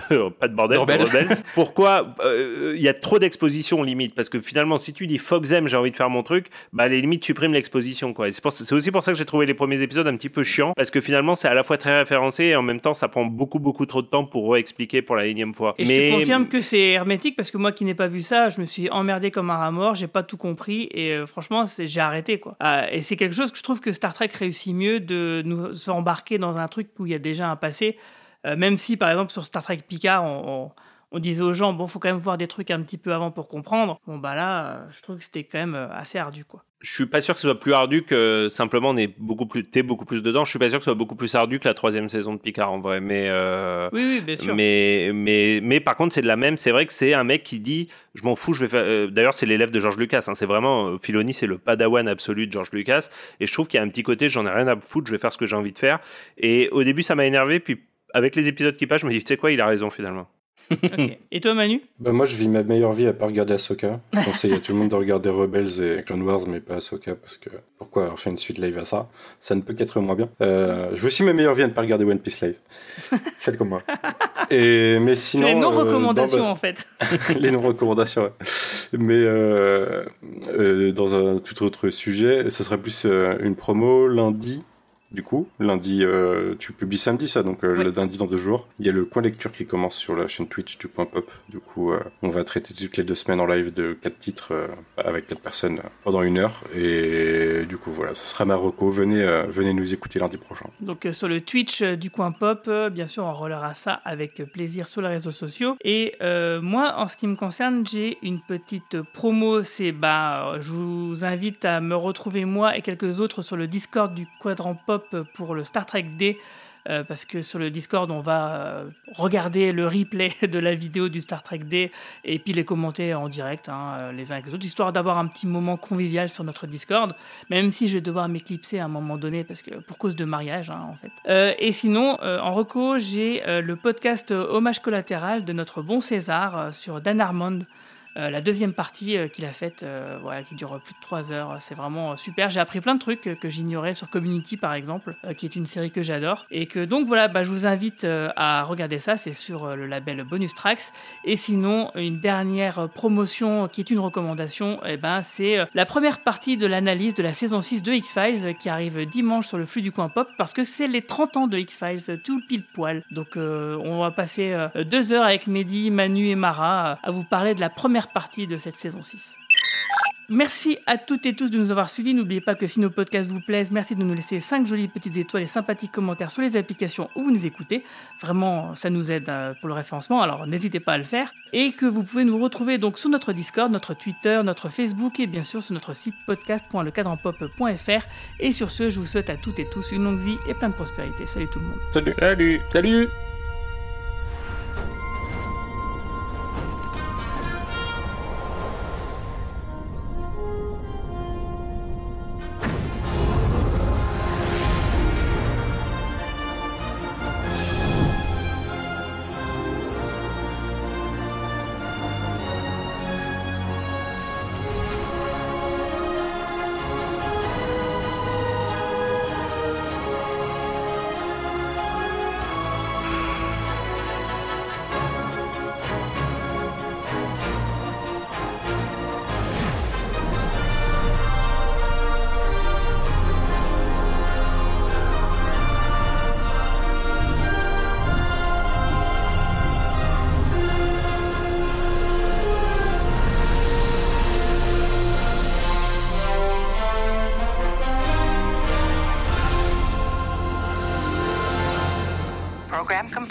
de- pas de bordel, De de Rebels. Pourquoi euh, il y a trop d'exposition limite? Parce que finalement, si tu dis Fox M, j'ai envie de faire mon truc, bah à la limite supprime l'exposition quoi. Et C'est aussi pour ça que j'ai trouvé les premiers épisodes un petit peu chiants, parce que finalement c'est à la fois très référencé et en même temps ça prend beaucoup beaucoup trop de temps pour réexpliquer pour la énième fois. Et je te confirme que c'est hermétique parce que moi qui n'ai pas vu ça, je me suis emmerdé comme un rat mort, j'ai pas tout compris et euh, franchement, j'ai arrêté quoi. Euh, et c'est quelque chose que je trouve que Star Trek réussit mieux de nous embarquer dans un truc où il y a déjà un passé. Euh, même si par exemple sur Star Trek Picard, on- on disait aux gens, bon, faut quand même voir des trucs un petit peu avant pour comprendre. Bon, bah là, euh, je trouve que c'était quand même euh, assez ardu quoi. je suis pas sûr que ce soit plus ardu que simplement on est beaucoup plus t'es beaucoup plus dedans. Je suis pas sûr que ce soit beaucoup plus ardu que la troisième saison de Picard en vrai. Mais euh, Oui, oui, bien sûr. mais mais mais par contre c'est de la même. C'est vrai que c'est un mec qui dit je m'en fous je vais faire euh, d'ailleurs c'est l'élève de George Lucas hein, c'est vraiment Filoni c'est le padawan absolu de George Lucas. Et je trouve qu'il y a un petit côté j'en ai rien à foutre je vais faire ce que j'ai envie de faire. Et au début ça m'a énervé. Puis avec les épisodes qui passent je me dis tu sais quoi il a raison finalement Et toi, Manu? Bah moi je vis ma meilleure vie à pas regarder Ahsoka. Je conseille à tout le monde de regarder Rebels et Clone Wars mais pas Ahsoka parce que pourquoi fait une suite live à ça? Ça ne peut qu'être moins bien. Euh, je vis aussi ma meilleure vie à ne pas regarder One Piece live. Faites comme moi. Et mais sinon les euh, non-recommandations dans- en fait. les non-recommandations. ouais. Mais euh, dans un tout autre sujet, ce sera plus une promo lundi. Du coup, lundi, euh, tu publies samedi ça, donc euh, Oui. le lundi dans deux jours. Il y a le coin lecture qui commence sur la chaîne Twitch du Point Pop. Du coup, euh, on va traiter toutes les deux semaines en live de quatre titres avec quatre personnes pendant une heure. Et du coup, voilà, ce sera ma reco. Venez, venez nous écouter lundi prochain. Donc sur le Twitch du coin pop, bien sûr, on relaiera ça avec plaisir sur les réseaux sociaux. Et moi, en ce qui me concerne, j'ai une petite promo. C'est bah, je vous invite à me retrouver moi et quelques autres sur le Discord du Quadrant Pop pour le Star Trek D. euh, parce que sur le Discord, on va euh, regarder le replay de la vidéo du Star Trek Day et puis les commenter en direct, hein, euh, les uns avec les autres, histoire d'avoir un petit moment convivial sur notre Discord, même si je vais devoir m'éclipser à un moment donné, parce que pour cause de mariage, hein, en fait. Et sinon, en reco, j'ai le podcast Hommage collatéral de notre bon César sur Dan Harmon. Euh, la deuxième partie euh, qu'il a faite, euh, voilà, qui dure plus de trois heures, c'est vraiment super. J'ai appris plein de trucs que j'ignorais sur Community par exemple, qui est une série que j'adore. Et que donc voilà, bah, je vous invite à regarder ça, c'est sur le label Bonus Tracks. Et sinon, une dernière promotion qui est une recommandation, eh ben, c'est la première partie de l'analyse de la saison 6 de X-Files qui arrive dimanche sur le flux du coin pop parce que c'est les 30 ans de X-Files, tout pile poil. Donc on va passer deux heures avec Mehdi, Manu et Mara à vous parler de la première partie de cette saison 6. Merci à toutes et tous de nous avoir suivis. N'oubliez pas que si nos podcasts vous plaisent, merci de nous laisser 5 jolies petites étoiles et sympathiques commentaires sur les applications où vous nous écoutez. Vraiment, ça nous aide euh, pour le référencement, alors n'hésitez pas à le faire. Et que vous pouvez nous retrouver donc sur notre Discord, notre Twitter, notre Facebook et bien sûr sur notre site podcast.lecadranpop.fr. Et sur ce, je vous souhaite à toutes et tous une longue vie et plein de prospérité. Salut tout le monde. Salut. Salut. Salut.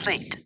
Complete.